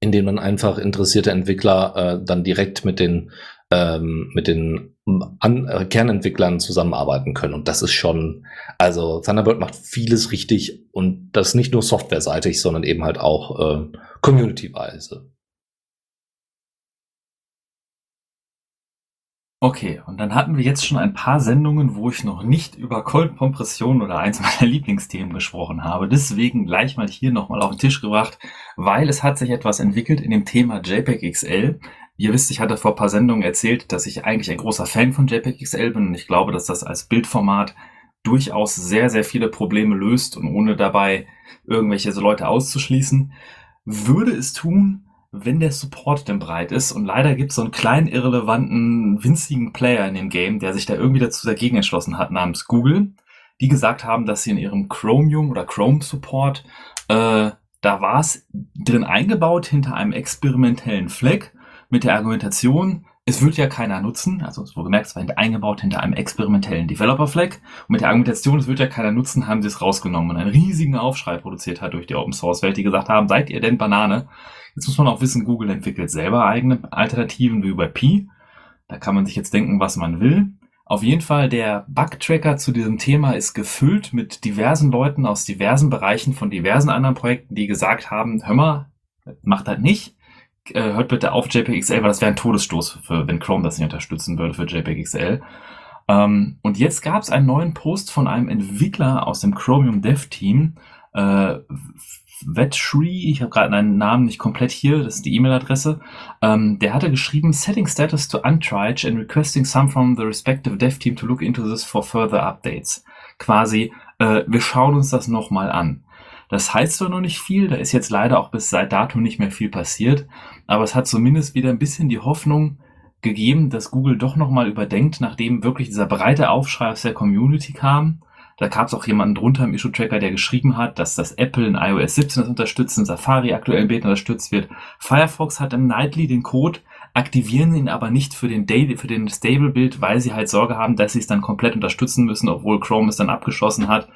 indem man einfach interessierte Entwickler äh, dann direkt mit den ähm, mit den An äh, Kernentwicklern zusammenarbeiten können. Und das ist schon, also Thunderbird macht vieles richtig und das nicht nur softwareseitig, sondern eben halt auch äh, community-weise. Okay, und dann hatten wir jetzt schon ein paar Sendungen, wo ich noch nicht über Cold-Kompression oder eins meiner Lieblingsthemen gesprochen habe. Deswegen gleich mal hier nochmal auf den Tisch gebracht, weil es hat sich etwas entwickelt in dem Thema JPEG XL. Ihr wisst, ich hatte vor ein paar Sendungen erzählt, dass ich eigentlich ein großer Fan von JPEG XL bin und ich glaube, dass das als Bildformat durchaus sehr, sehr viele Probleme löst und ohne dabei irgendwelche Leute auszuschließen. Würde es tun, wenn der Support denn breit ist. Und leider gibt es so einen kleinen, irrelevanten, winzigen Player in dem Game, der sich da irgendwie dazu dagegen entschlossen hat, namens Google, die gesagt haben, dass sie in ihrem Chromium oder Chrome Support, äh, da war es drin eingebaut hinter einem experimentellen Fleck mit der Argumentation, es wird ja keiner nutzen, also es wurde gemerkt, es war eingebaut hinter einem experimentellen Developer-Flag. Und mit der Argumentation, es wird ja keiner nutzen, haben sie es rausgenommen und einen riesigen Aufschrei produziert hat durch die Open-Source-Welt, die gesagt haben, seid ihr denn Banane? Jetzt muss man auch wissen, Google entwickelt selber eigene Alternativen wie bei Pi. Da kann man sich jetzt denken, was man will. Auf jeden Fall, der Bug-Tracker zu diesem Thema ist gefüllt mit diversen Leuten aus diversen Bereichen von diversen anderen Projekten, die gesagt haben, hör mal, macht das nicht äh, hört bitte auf JPEG-XL, weil das wäre ein Todesstoß, für, wenn Chrome das nicht unterstützen würde für JPEG-XL. Ähm, und jetzt gab es einen neuen Post von einem Entwickler aus dem Chromium Dev Team, Vetshri, ich habe gerade einen Namen nicht komplett hier, das ist die E-Mail-Adresse, ähm, der hatte geschrieben, setting status to untriage and requesting some from the respective dev team to look into this for further updates. Quasi, äh, wir schauen uns das nochmal an. Das heißt zwar noch nicht viel, da ist jetzt leider auch bis seit dato nicht mehr viel passiert, aber es hat zumindest wieder ein bisschen die Hoffnung gegeben, dass Google doch nochmal überdenkt, nachdem wirklich dieser breite Aufschrei aus der Community kam da gab es auch jemanden drunter im Issue-Tracker, der geschrieben hat, dass das Apple in iOS 17 das unterstützt, in Safari aktuell in Beta unterstützt wird. Firefox hat im Nightly den Code, aktivieren ihn aber nicht für den den Stable-Bild, weil sie halt Sorge haben, dass sie es dann komplett unterstützen müssen, obwohl Chrome es dann abgeschossen hat.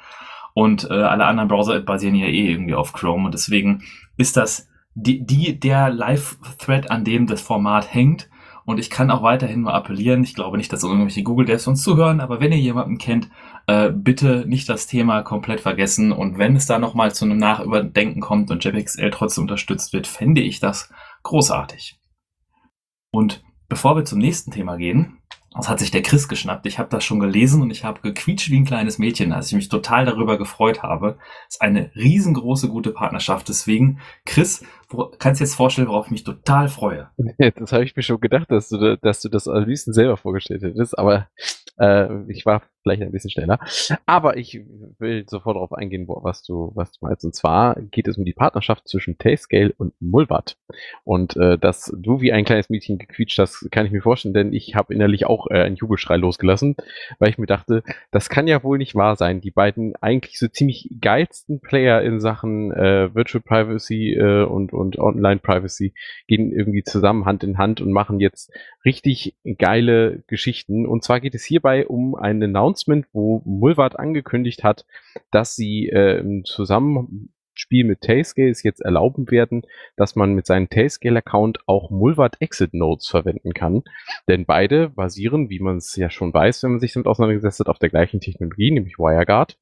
Und äh, alle anderen Browser basieren ja eh irgendwie auf Chrome. Und deswegen ist das die, die der Live-Thread, an dem das Format hängt. Und ich kann auch weiterhin nur appellieren. Ich glaube nicht, dass irgendwelche Google-Devs uns zuhören, aber wenn ihr jemanden kennt, äh, bitte nicht das Thema komplett vergessen. Und wenn es da nochmal zu einem Nachüberdenken kommt und JPXL trotzdem unterstützt wird, fände ich das großartig. Und bevor wir zum nächsten Thema gehen, das hat sich der Chris geschnappt. Ich habe das schon gelesen und ich habe gequietscht wie ein kleines Mädchen, als ich mich total darüber gefreut habe. Das ist eine riesengroße gute Partnerschaft. Deswegen, Chris, wo, kannst du jetzt vorstellen, worauf ich mich total freue? Das habe ich mir schon gedacht, dass du, dass du das am liebsten selber vorgestellt hättest, aber äh, ich war vielleicht ein bisschen schneller. Aber ich will sofort darauf eingehen, was du, was du meinst. Und zwar geht es um die Partnerschaft zwischen Tayscale und Mulvat. Und äh, dass du wie ein kleines Mädchen gequietscht hast, kann ich mir vorstellen, denn ich habe innerlich auch äh, einen Jubelschrei losgelassen, weil ich mir dachte, das kann ja wohl nicht wahr sein. Die beiden eigentlich so ziemlich geilsten Player in Sachen äh, Virtual Privacy äh, und, und Online Privacy gehen irgendwie zusammen Hand in Hand und machen jetzt richtig geile Geschichten. Und zwar geht es hierbei um einen Announcement, wo Mulvat angekündigt hat, dass sie äh, im Zusammenspiel mit Tailscale es jetzt erlauben werden, dass man mit seinem Tailscale-Account auch Mulvat Exit Nodes verwenden kann. Denn beide basieren, wie man es ja schon weiß, wenn man sich damit auseinandergesetzt hat, auf der gleichen Technologie, nämlich WireGuard.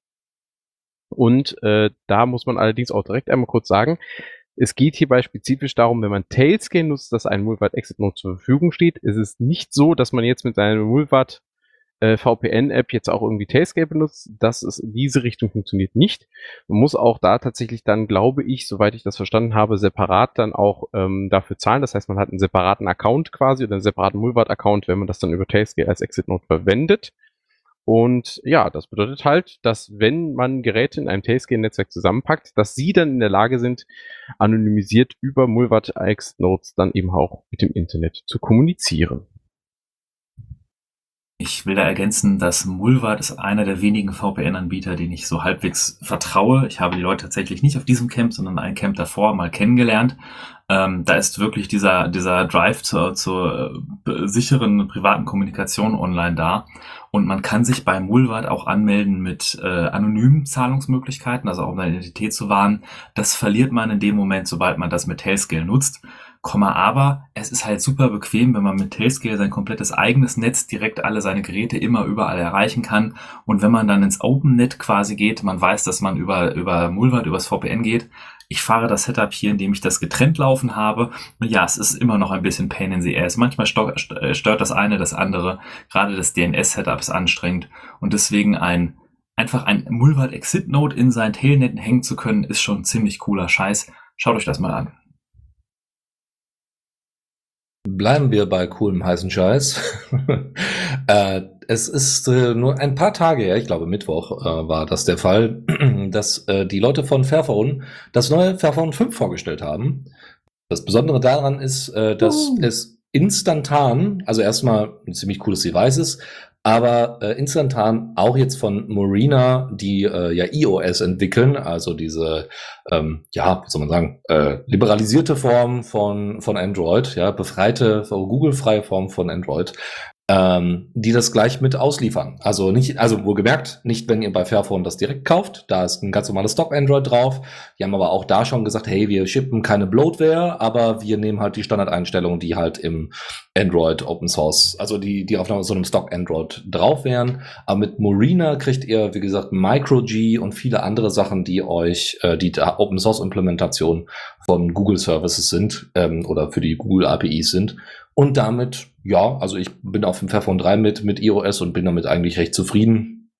Und äh, da muss man allerdings auch direkt einmal kurz sagen, es geht hierbei spezifisch darum, wenn man Tailscale nutzt, dass ein Mulvat Exit Node zur Verfügung steht. Es ist nicht so, dass man jetzt mit seinem Mulvat äh, VPN-App jetzt auch irgendwie Tailscale benutzt. Das ist diese Richtung funktioniert nicht. Man muss auch da tatsächlich dann, glaube ich, soweit ich das verstanden habe, separat dann auch ähm, dafür zahlen. Das heißt, man hat einen separaten Account quasi oder einen separaten Mulvat-Account, wenn man das dann über Tailscale als Exit Node verwendet. Und ja, das bedeutet halt, dass wenn man Geräte in einem Tailscale-Netzwerk zusammenpackt, dass sie dann in der Lage sind, anonymisiert über Mulvat X Nodes dann eben auch mit dem Internet zu kommunizieren. Ich will da ergänzen, dass Mulvat ist einer der wenigen VPN-Anbieter, den ich so halbwegs vertraue. Ich habe die Leute tatsächlich nicht auf diesem Camp, sondern ein Camp davor mal kennengelernt. Ähm, da ist wirklich dieser, dieser Drive zur, zur äh, sicheren privaten Kommunikation online da. Und man kann sich bei Mulvat auch anmelden mit äh, anonymen Zahlungsmöglichkeiten, also auch um seine Identität zu wahren. Das verliert man in dem Moment, sobald man das mit Tailscale nutzt. Komma, aber es ist halt super bequem, wenn man mit Tailscale sein komplettes eigenes Netz direkt alle seine Geräte immer überall erreichen kann. Und wenn man dann ins OpenNet quasi geht, man weiß, dass man über, über Mulvat, übers VPN geht, ich fahre das Setup hier, indem ich das getrennt laufen habe. Und ja, es ist immer noch ein bisschen Pain in the ass. Manchmal äh, stört das eine das andere. Gerade das DNS-Setup ist anstrengend. Und deswegen ein, einfach ein Mulvat Exit Node in sein Tailnet hängen zu können, ist schon ziemlich cooler Scheiß. Schaut euch das mal an. Bleiben wir bei coolem heißen Scheiß. äh, es ist äh, nur ein paar Tage her, ich glaube Mittwoch äh, war das der Fall, dass äh, die Leute von Fairphone das neue Fairphone 5 vorgestellt haben. Das Besondere daran ist, äh, dass uh. es instantan, also erstmal ein ziemlich cooles Device ist, aber äh, instantan auch jetzt von Marina, die äh, ja iOS entwickeln, also diese, ähm, ja, wie soll man sagen, äh, liberalisierte Form von, von Android, ja, befreite, Google-freie Form von Android, ähm, die das gleich mit ausliefern. Also nicht, also wohlgemerkt, nicht wenn ihr bei Fairphone das direkt kauft, da ist ein ganz normales Stock Android drauf. Die haben aber auch da schon gesagt, hey, wir shippen keine Bloatware, aber wir nehmen halt die Standardeinstellungen, die halt im Android Open Source, also die, die auf so einem Stock Android drauf wären. Aber mit Marina kriegt ihr, wie gesagt, Micro-G und viele andere Sachen, die euch, äh, die Open Source Implementation von Google Services sind ähm, oder für die Google APIs sind. Und damit, ja, also ich bin auf dem Fairphone 3 mit, mit iOS und bin damit eigentlich recht zufrieden.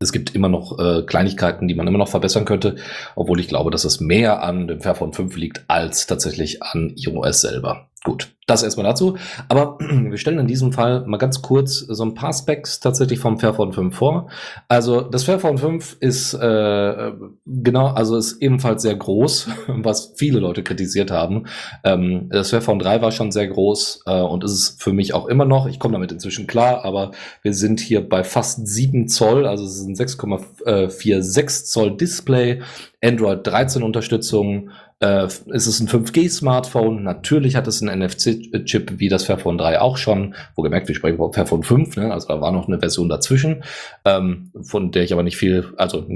Es gibt immer noch äh, Kleinigkeiten, die man immer noch verbessern könnte, obwohl ich glaube, dass es mehr an dem Fairphone 5 liegt als tatsächlich an iOS selber. Gut, das erstmal dazu. Aber wir stellen in diesem Fall mal ganz kurz so ein paar Specs tatsächlich vom Fairphone 5 vor. Also das Fairphone 5 ist äh, genau, also ist ebenfalls sehr groß, was viele Leute kritisiert haben. Ähm, das Fairphone 3 war schon sehr groß äh, und ist es für mich auch immer noch. Ich komme damit inzwischen klar, aber wir sind hier bei fast 7 Zoll, also es ist ein 6,46 Zoll Display, Android 13 Unterstützung, äh, ist es ein 5G-Smartphone? Natürlich hat es einen NFC-Chip, wie das Fairphone 3 auch schon. Wo gemerkt, wir sprechen über Fairphone 5, ne? also da war noch eine Version dazwischen, ähm, von der ich aber nicht viel, also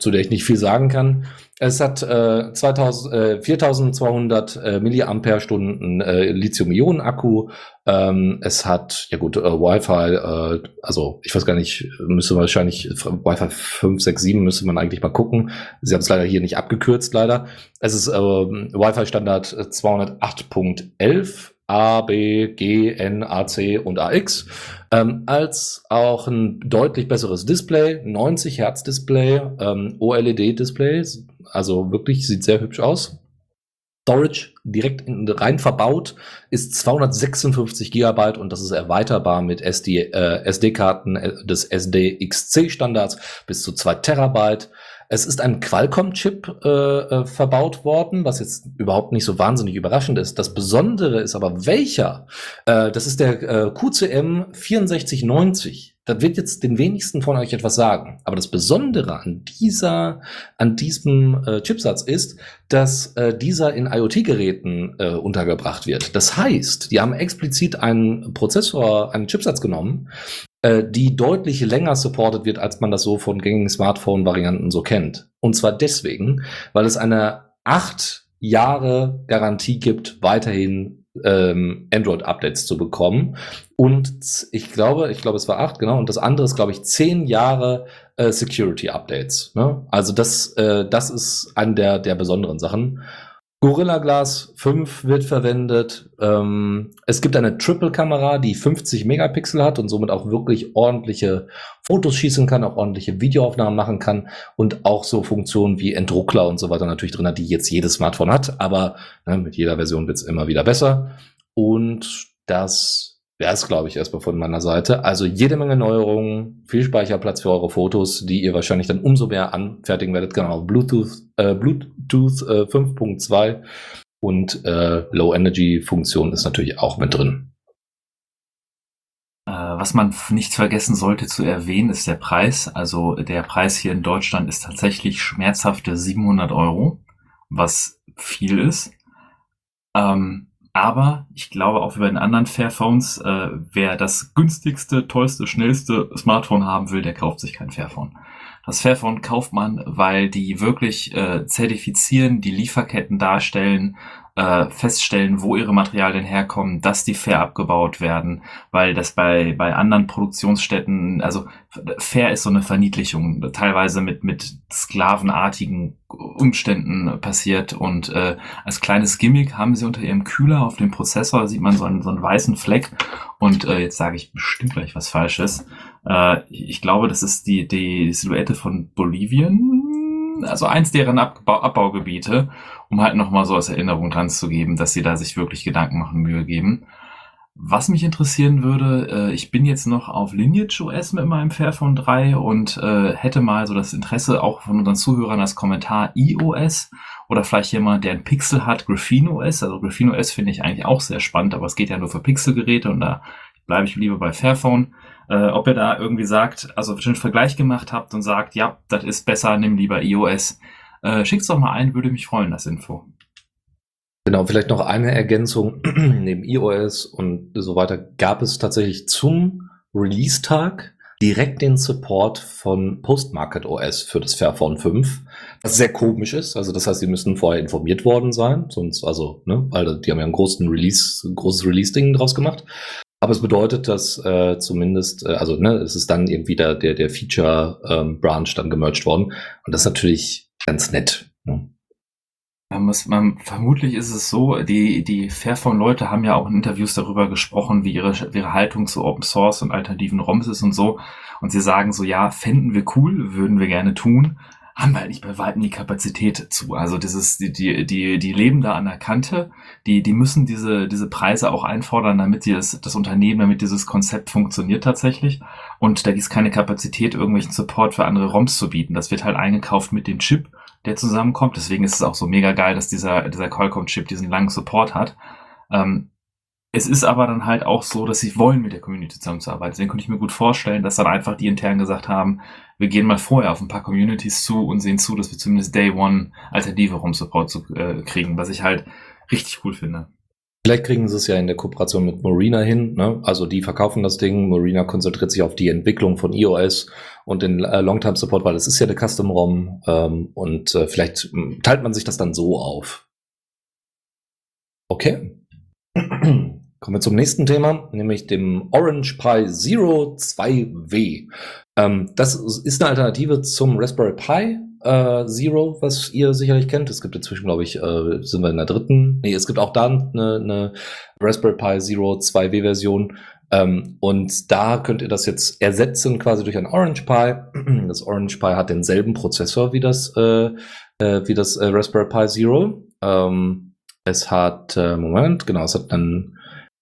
zu der ich nicht viel sagen kann. Es hat äh, 2000, äh, 4200 äh, Milliampere-Stunden äh, Lithium-Ionen-Akku. Ähm, es hat, ja gut, äh, Wi-Fi, äh, also ich weiß gar nicht, müsste wahrscheinlich, Wi-Fi 5, 6, 7 müsste man eigentlich mal gucken. Sie haben es leider hier nicht abgekürzt, leider. Es ist äh, Wi-Fi-Standard 208.11. A, B, G, N, A, C und AX, ähm, als auch ein deutlich besseres Display, 90 Hertz Display, ähm, OLED-Display, also wirklich sieht sehr hübsch aus. Storage direkt in, rein verbaut ist 256 Gigabyte und das ist erweiterbar mit SD, äh, SD-Karten äh, des SDXC-Standards bis zu 2 Terabyte. Es ist ein Qualcomm-Chip äh, äh, verbaut worden, was jetzt überhaupt nicht so wahnsinnig überraschend ist. Das Besondere ist aber welcher? Äh, das ist der äh, QCM 6490. Das wird jetzt den wenigsten von euch etwas sagen. Aber das Besondere an dieser, an diesem äh, Chipsatz ist, dass äh, dieser in IoT-Geräten äh, untergebracht wird. Das heißt, die haben explizit einen Prozessor, einen Chipsatz genommen, die deutlich länger supported wird, als man das so von gängigen Smartphone-Varianten so kennt. Und zwar deswegen, weil es eine acht Jahre Garantie gibt, weiterhin ähm, Android-Updates zu bekommen. Und ich glaube, ich glaube, es war acht, genau. Und das andere ist, glaube ich, zehn Jahre äh, Security-Updates. Ne? Also das, äh, das ist eine der, der besonderen Sachen. Gorilla Glass 5 wird verwendet. Ähm, es gibt eine Triple-Kamera, die 50 Megapixel hat und somit auch wirklich ordentliche Fotos schießen kann, auch ordentliche Videoaufnahmen machen kann und auch so Funktionen wie Entdruckler und so weiter natürlich drin hat, die jetzt jedes Smartphone hat. Aber ne, mit jeder Version wird es immer wieder besser. Und das es, glaube ich, erstmal von meiner Seite. Also jede Menge Neuerungen, viel Speicherplatz für eure Fotos, die ihr wahrscheinlich dann umso mehr anfertigen werdet. Genau, Bluetooth, äh, Bluetooth äh, 5.2 und äh, Low Energy Funktion ist natürlich auch mit drin. Äh, was man nicht vergessen sollte zu erwähnen, ist der Preis. Also der Preis hier in Deutschland ist tatsächlich schmerzhafte 700 Euro, was viel ist. Ähm, aber ich glaube auch bei den anderen Fairphones, äh, wer das günstigste, tollste, schnellste Smartphone haben will, der kauft sich kein Fairphone. Das Fairphone kauft man, weil die wirklich äh, zertifizieren, die Lieferketten darstellen, äh, feststellen, wo ihre Materialien herkommen, dass die fair abgebaut werden, weil das bei, bei anderen Produktionsstätten, also fair ist so eine Verniedlichung, teilweise mit, mit sklavenartigen Umständen passiert und äh, als kleines Gimmick haben sie unter ihrem Kühler auf dem Prozessor, sieht man so einen, so einen weißen Fleck und äh, jetzt sage ich bestimmt gleich was Falsches. Äh, ich glaube, das ist die, die Silhouette von Bolivien, also eins deren Abbau Abbaugebiete, um halt nochmal so als Erinnerung dran zu geben, dass sie da sich wirklich Gedanken machen, Mühe geben. Was mich interessieren würde, äh, ich bin jetzt noch auf Lineage OS mit meinem Fairphone 3 und äh, hätte mal so das Interesse auch von unseren Zuhörern als Kommentar iOS oder vielleicht jemand, der ein Pixel hat, Graphene OS. Also Graphene OS finde ich eigentlich auch sehr spannend, aber es geht ja nur für Pixelgeräte und da bleibe ich lieber bei Fairphone. Äh, ob ihr da irgendwie sagt, also einen Vergleich gemacht habt und sagt, ja, das ist besser, nimm lieber iOS. Äh, schickt's doch mal ein, würde mich freuen, das Info. Genau, vielleicht noch eine Ergänzung. Neben iOS und so weiter gab es tatsächlich zum Release-Tag direkt den Support von Postmarket OS für das Fairphone 5, was sehr komisch ist. Also das heißt, sie müssen vorher informiert worden sein, sonst, also, ne, weil die haben ja einen großen Release, ein großes Release-Ding draus gemacht. Aber es bedeutet, dass äh, zumindest, äh, also ne, es ist dann irgendwie der, der, der Feature-Branch ähm, dann gemerged worden. Und das ist natürlich ganz nett. Ne? Man muss, man, vermutlich ist es so, die, die Fairphone-Leute haben ja auch in Interviews darüber gesprochen, wie ihre, ihre Haltung zu Open Source und alternativen ROMs ist und so. Und sie sagen so, ja, fänden wir cool, würden wir gerne tun, haben wir halt nicht bei weitem die Kapazität zu. Also das ist, die, die, die, die leben da an der Kante, die, die müssen diese, diese Preise auch einfordern, damit die das, Unternehmen, damit dieses Konzept funktioniert tatsächlich. Und da ist keine Kapazität, irgendwelchen Support für andere ROMs zu bieten. Das wird halt eingekauft mit dem Chip der zusammenkommt. Deswegen ist es auch so mega geil, dass dieser, dieser Qualcomm-Chip diesen langen Support hat. Ähm, es ist aber dann halt auch so, dass sie wollen, mit der Community zusammenzuarbeiten. Deswegen könnte ich mir gut vorstellen, dass dann einfach die intern gesagt haben, wir gehen mal vorher auf ein paar Communities zu und sehen zu, dass wir zumindest Day One Alternative Rum Support zu, äh, kriegen, was ich halt richtig cool finde. Vielleicht kriegen sie es ja in der Kooperation mit Marina hin. Ne? Also die verkaufen das Ding. Marina konzentriert sich auf die Entwicklung von iOS und den äh, Longtime Support, weil es ist ja der Custom ROM. Ähm, und äh, vielleicht hm, teilt man sich das dann so auf. Okay. Kommen wir zum nächsten Thema, nämlich dem Orange Pi Zero 2W. Ähm, das ist eine Alternative zum Raspberry Pi äh, Zero, was ihr sicherlich kennt. Es gibt inzwischen, glaube ich, äh, sind wir in der dritten. Nee, es gibt auch da eine, eine Raspberry Pi Zero 2W-Version. Ähm, und da könnt ihr das jetzt ersetzen quasi durch ein Orange Pi. Das Orange Pi hat denselben Prozessor wie das, äh, äh, wie das äh, Raspberry Pi Zero. Ähm, es hat, äh, Moment, genau, es hat einen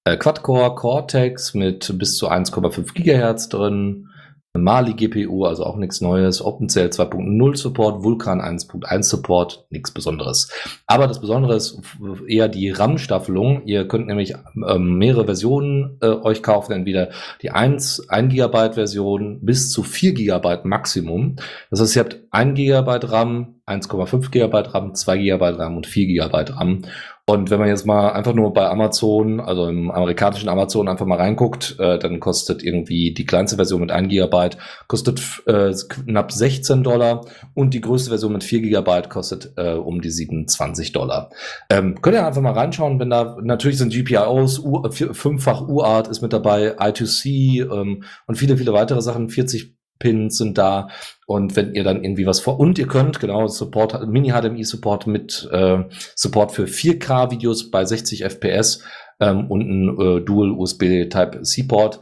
äh, Quad-Core Cortex mit bis zu 1,5 Gigahertz drin. Mali GPU, also auch nichts Neues, OpenCL 2.0 Support, Vulkan 1.1 Support, nichts Besonderes. Aber das Besondere ist eher die RAM-Staffelung. Ihr könnt nämlich ähm, mehrere Versionen äh, euch kaufen, entweder die 1, 1 GB Version bis zu 4 GB Maximum. Das heißt, ihr habt 1 GB RAM, 1,5 GB RAM, 2 GB RAM und 4 GB RAM. Und wenn man jetzt mal einfach nur bei Amazon, also im amerikanischen Amazon einfach mal reinguckt, äh, dann kostet irgendwie die kleinste Version mit 1 GB kostet äh, knapp 16 Dollar und die größte Version mit 4 GB kostet äh, um die 27 Dollar. Ähm, könnt ihr einfach mal reinschauen, wenn da natürlich sind GPIOs, U, fünffach UART ist mit dabei, I2C ähm, und viele, viele weitere Sachen, 40 Pins sind da. Und wenn ihr dann irgendwie was vor und ihr könnt genau Support Mini HDMI Support mit äh, Support für 4K Videos bei 60 FPS ähm, und ein äh, Dual USB Type C Port.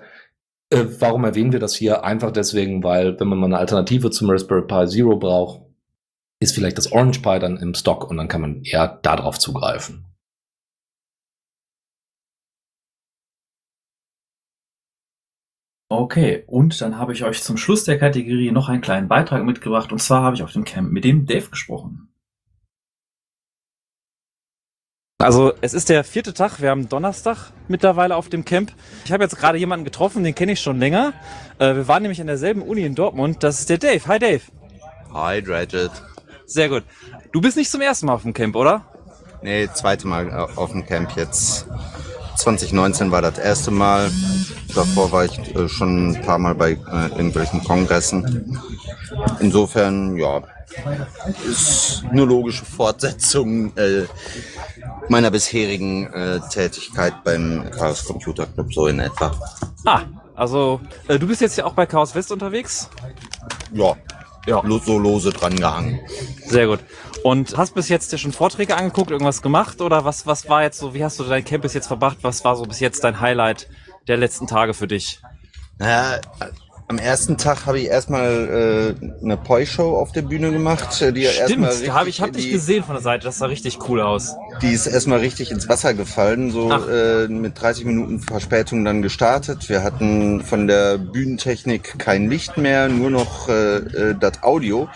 Äh, warum erwähnen wir das hier? Einfach deswegen, weil wenn man mal eine Alternative zum Raspberry Pi Zero braucht, ist vielleicht das Orange Pi dann im Stock und dann kann man eher darauf zugreifen. Okay, und dann habe ich euch zum Schluss der Kategorie noch einen kleinen Beitrag mitgebracht. Und zwar habe ich auf dem Camp mit dem Dave gesprochen. Also es ist der vierte Tag, wir haben Donnerstag mittlerweile auf dem Camp. Ich habe jetzt gerade jemanden getroffen, den kenne ich schon länger. Äh, wir waren nämlich an derselben Uni in Dortmund. Das ist der Dave. Hi Dave. Hi Dredget. Sehr gut. Du bist nicht zum ersten Mal auf dem Camp, oder? Nee, zweite Mal äh, auf dem Camp jetzt. 2019 war das erste Mal. Davor war ich äh, schon ein paar Mal bei äh, irgendwelchen Kongressen. Insofern, ja, ist eine logische Fortsetzung äh, meiner bisherigen äh, Tätigkeit beim Chaos Computer Club, so in etwa. Ah, also äh, du bist jetzt ja auch bei Chaos West unterwegs? Ja, ja. so lose dran gehangen. Sehr gut. Und hast bis jetzt dir schon Vorträge angeguckt, irgendwas gemacht oder was, was war jetzt so, wie hast du dein Camp bis jetzt verbracht? Was war so bis jetzt dein Highlight der letzten Tage für dich? Naja, am ersten Tag habe ich erstmal äh, eine Poi-Show auf der Bühne gemacht. Die Stimmt, da hab ich habe dich gesehen von der Seite, das sah richtig cool aus. Die ist erstmal richtig ins Wasser gefallen, so äh, mit 30 Minuten Verspätung dann gestartet. Wir hatten von der Bühnentechnik kein Licht mehr, nur noch äh, äh, das Audio.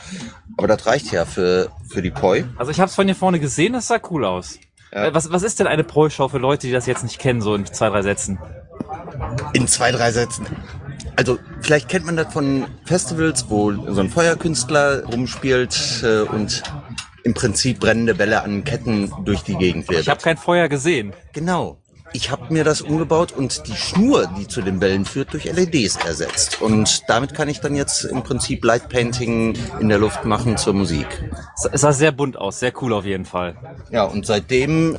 Aber das reicht ja für, für die Poi. Also ich habe es von hier vorne gesehen, das sah cool aus. Ja. Äh, was, was ist denn eine Poi-Show für Leute, die das jetzt nicht kennen, so in zwei, drei Sätzen? In zwei, drei Sätzen. Also vielleicht kennt man das von Festivals, wo so ein Feuerkünstler rumspielt äh, und im Prinzip brennende Bälle an Ketten durch die Gegend Ich habe kein Feuer gesehen. Genau. Ich habe mir das umgebaut und die Schnur, die zu den Bällen führt, durch LEDs ersetzt. Und damit kann ich dann jetzt im Prinzip Light Painting in der Luft machen zur Musik. Es sah sehr bunt aus, sehr cool auf jeden Fall. Ja, und seitdem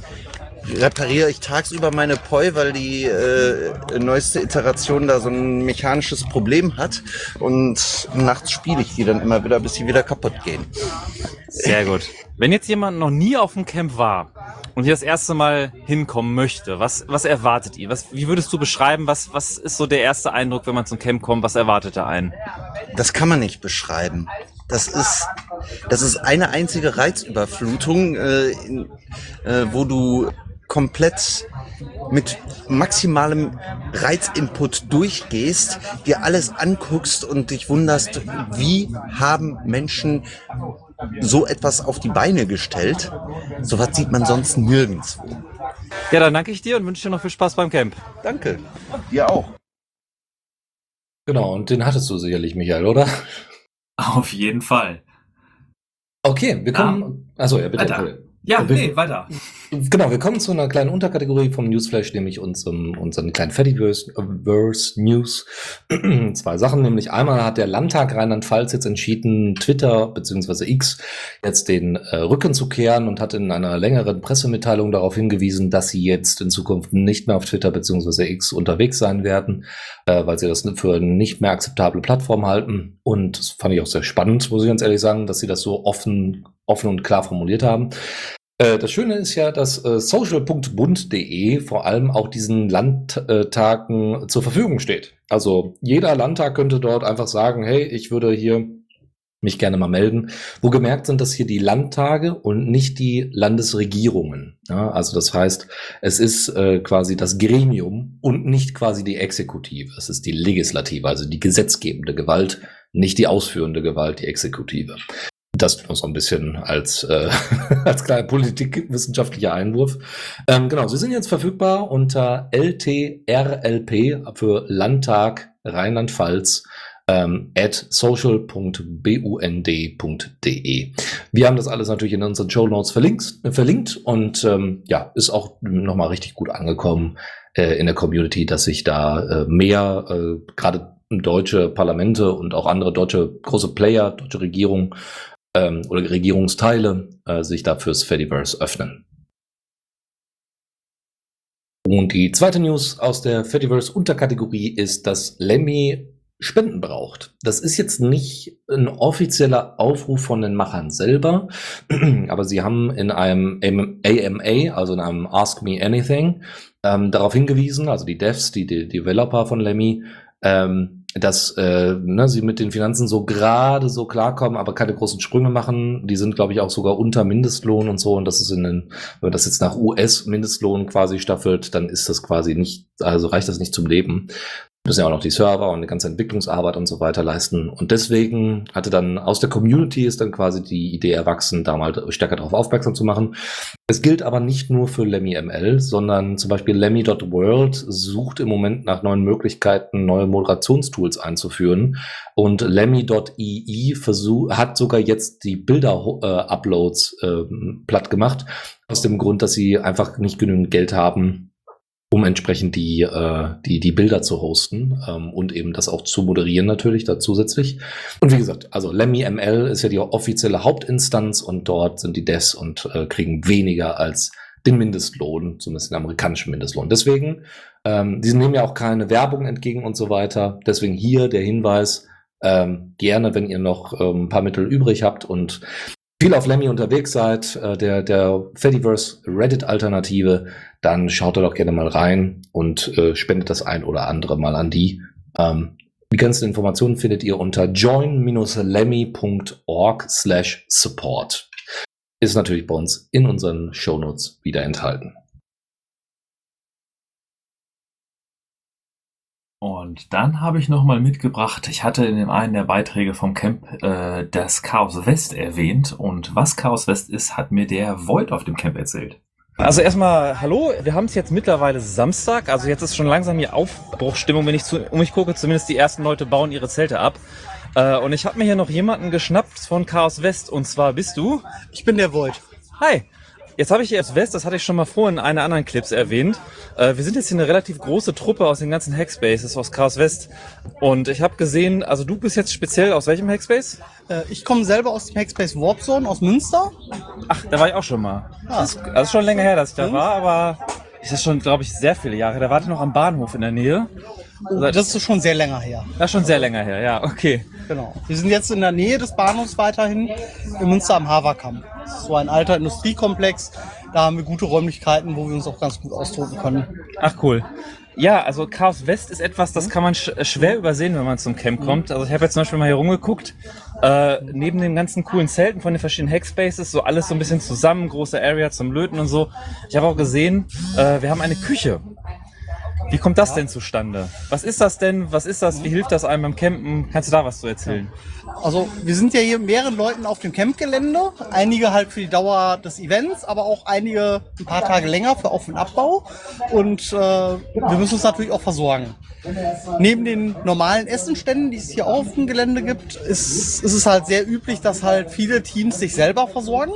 repariere ich tagsüber meine Poi, weil die äh, neueste Iteration da so ein mechanisches Problem hat. Und nachts spiele ich die dann immer wieder, bis sie wieder kaputt gehen. Sehr gut. Wenn jetzt jemand noch nie auf dem Camp war und hier das erste Mal hinkommen möchte, was, was erwartet ihr? Was, wie würdest du beschreiben, was, was ist so der erste Eindruck, wenn man zum Camp kommt? Was erwartet er einen? Das kann man nicht beschreiben. Das ist, das ist eine einzige Reizüberflutung, äh, in, äh, wo du komplett mit maximalem Reizinput durchgehst, dir alles anguckst und dich wunderst, wie haben Menschen so etwas auf die Beine gestellt? Sowas sieht man sonst nirgendwo. Ja, dann danke ich dir und wünsche dir noch viel Spaß beim Camp. Danke. Dir auch. Genau, und den hattest du sicherlich, Michael, oder? Auf jeden Fall. Okay, wir kommen. Also ja, bitte. Ja, wir- nee, weiter. Genau, wir kommen zu einer kleinen Unterkategorie vom Newsflash, nämlich unserem, unseren kleinen Fediverse Verse News. Zwei Sachen, nämlich einmal hat der Landtag Rheinland-Pfalz jetzt entschieden, Twitter bzw. X jetzt den äh, Rücken zu kehren und hat in einer längeren Pressemitteilung darauf hingewiesen, dass sie jetzt in Zukunft nicht mehr auf Twitter bzw. X unterwegs sein werden, äh, weil sie das für eine nicht mehr akzeptable Plattform halten. Und das fand ich auch sehr spannend, muss ich ganz ehrlich sagen, dass sie das so offen, offen und klar formuliert haben. Äh, Das Schöne ist ja, dass äh, social.bund.de vor allem auch diesen Landtagen zur Verfügung steht. Also jeder Landtag könnte dort einfach sagen, hey, ich würde hier mich gerne mal melden. Wo gemerkt sind das hier die Landtage und nicht die Landesregierungen. Ja, also das heißt, es ist äh, quasi das Gremium und nicht quasi die Exekutive. Es ist die Legislative, also die gesetzgebende Gewalt, nicht die ausführende Gewalt, die Exekutive. Das nur so ein bisschen als, äh, als kleiner politikwissenschaftlicher Einwurf. Ähm, genau, sie sind jetzt verfügbar unter LTRLP für Landtag Rheinland-Pfalz ähm, at social.bund.de. Wir haben das alles natürlich in unseren Show Notes verlinkt, verlinkt und ähm, ja, ist auch nochmal richtig gut angekommen äh, in der Community, dass sich da äh, mehr, äh, gerade deutsche Parlamente und auch andere deutsche große Player, deutsche Regierung ähm, oder Regierungsteile äh, sich da fürs Fediverse öffnen. Und die zweite News aus der Fediverse-Unterkategorie ist, dass Lemmy Spenden braucht. Das ist jetzt nicht ein offizieller Aufruf von den Machern selber, aber sie haben in einem AMA, also in einem Ask Me Anything, ähm, darauf hingewiesen, also die Devs, die, die Developer von Lemmy, ähm, dass äh, ne, sie mit den Finanzen so gerade so klarkommen, aber keine großen Sprünge machen. Die sind, glaube ich, auch sogar unter Mindestlohn und so. Und das ist in den, wenn man das jetzt nach US-Mindestlohn quasi staffelt, dann ist das quasi nicht, also reicht das nicht zum Leben. Müssen ja auch noch die Server und die ganze Entwicklungsarbeit und so weiter leisten. Und deswegen hatte dann aus der Community ist dann quasi die Idee erwachsen, da mal stärker darauf aufmerksam zu machen. Es gilt aber nicht nur für Lemmy ML, sondern zum Beispiel Lemmy.world sucht im Moment nach neuen Möglichkeiten, neue Moderationstools einzuführen. Und versuch, hat sogar jetzt die Bilder-Uploads äh, platt gemacht, aus dem Grund, dass sie einfach nicht genügend Geld haben, um entsprechend die, äh, die, die Bilder zu hosten ähm, und eben das auch zu moderieren natürlich da zusätzlich. Und wie gesagt, also Lemmy ML ist ja die offizielle Hauptinstanz und dort sind die Devs und äh, kriegen weniger als den Mindestlohn, zumindest den amerikanischen Mindestlohn. Deswegen, ähm, die nehmen ja auch keine Werbung entgegen und so weiter. Deswegen hier der Hinweis, ähm, gerne, wenn ihr noch ähm, ein paar Mittel übrig habt und viel auf Lemmy unterwegs seid, äh, der, der Fediverse Reddit-Alternative, dann schaut da doch gerne mal rein und äh, spendet das ein oder andere mal an die. Ähm, die ganzen Informationen findet ihr unter join-lemmy.org slash support. Ist natürlich bei uns in unseren Shownotes wieder enthalten. Und dann habe ich nochmal mitgebracht, ich hatte in dem einen der Beiträge vom Camp äh, das Chaos West erwähnt. Und was Chaos West ist, hat mir der Void auf dem Camp erzählt. Also erstmal, hallo, wir haben es jetzt mittlerweile Samstag, also jetzt ist schon langsam hier Aufbruchstimmung, wenn ich zu, um mich gucke, zumindest die ersten Leute bauen ihre Zelte ab. Äh, und ich habe mir hier noch jemanden geschnappt von Chaos West. Und zwar bist du? Ich bin der Void. Hi. Jetzt habe ich hier aus West, das hatte ich schon mal vorhin in einer anderen Clips erwähnt. Äh, wir sind jetzt hier eine relativ große Truppe aus den ganzen Hackspaces aus Chaos West. Und ich habe gesehen, also du bist jetzt speziell aus welchem Hackspace? Äh, ich komme selber aus dem Hackspace Warp Zone aus Münster. Ach, da war ich auch schon mal. Ah. Das, ist, das ist schon länger her, dass ich da war, aber ist das schon, glaube ich, sehr viele Jahre. Da wart ihr noch am Bahnhof in der Nähe. Oh, das ist schon sehr länger her. Das ist schon sehr länger her, ja, okay. Genau. Wir sind jetzt in der Nähe des Bahnhofs weiterhin in Münster am Haverkamp. Das ist so ein alter Industriekomplex. Da haben wir gute Räumlichkeiten, wo wir uns auch ganz gut ausdrücken können. Ach cool. Ja, also Chaos West ist etwas, das kann man sch schwer übersehen, wenn man zum Camp kommt. Also ich habe jetzt zum Beispiel mal hier rumgeguckt. Äh, neben den ganzen coolen Zelten von den verschiedenen Hackspaces, so alles so ein bisschen zusammen, große Area zum Löten und so. Ich habe auch gesehen, äh, wir haben eine Küche. Wie kommt das denn zustande? Was ist das denn? Was ist das? Wie hilft das einem beim Campen? Kannst du da was zu erzählen? Also wir sind ja hier mit mehreren Leuten auf dem Campgelände. Einige halt für die Dauer des Events, aber auch einige ein paar Tage länger für Auf- und Abbau. Und äh, wir müssen uns natürlich auch versorgen. Neben den normalen Essenständen, die es hier auf dem Gelände gibt, ist, ist es halt sehr üblich, dass halt viele Teams sich selber versorgen.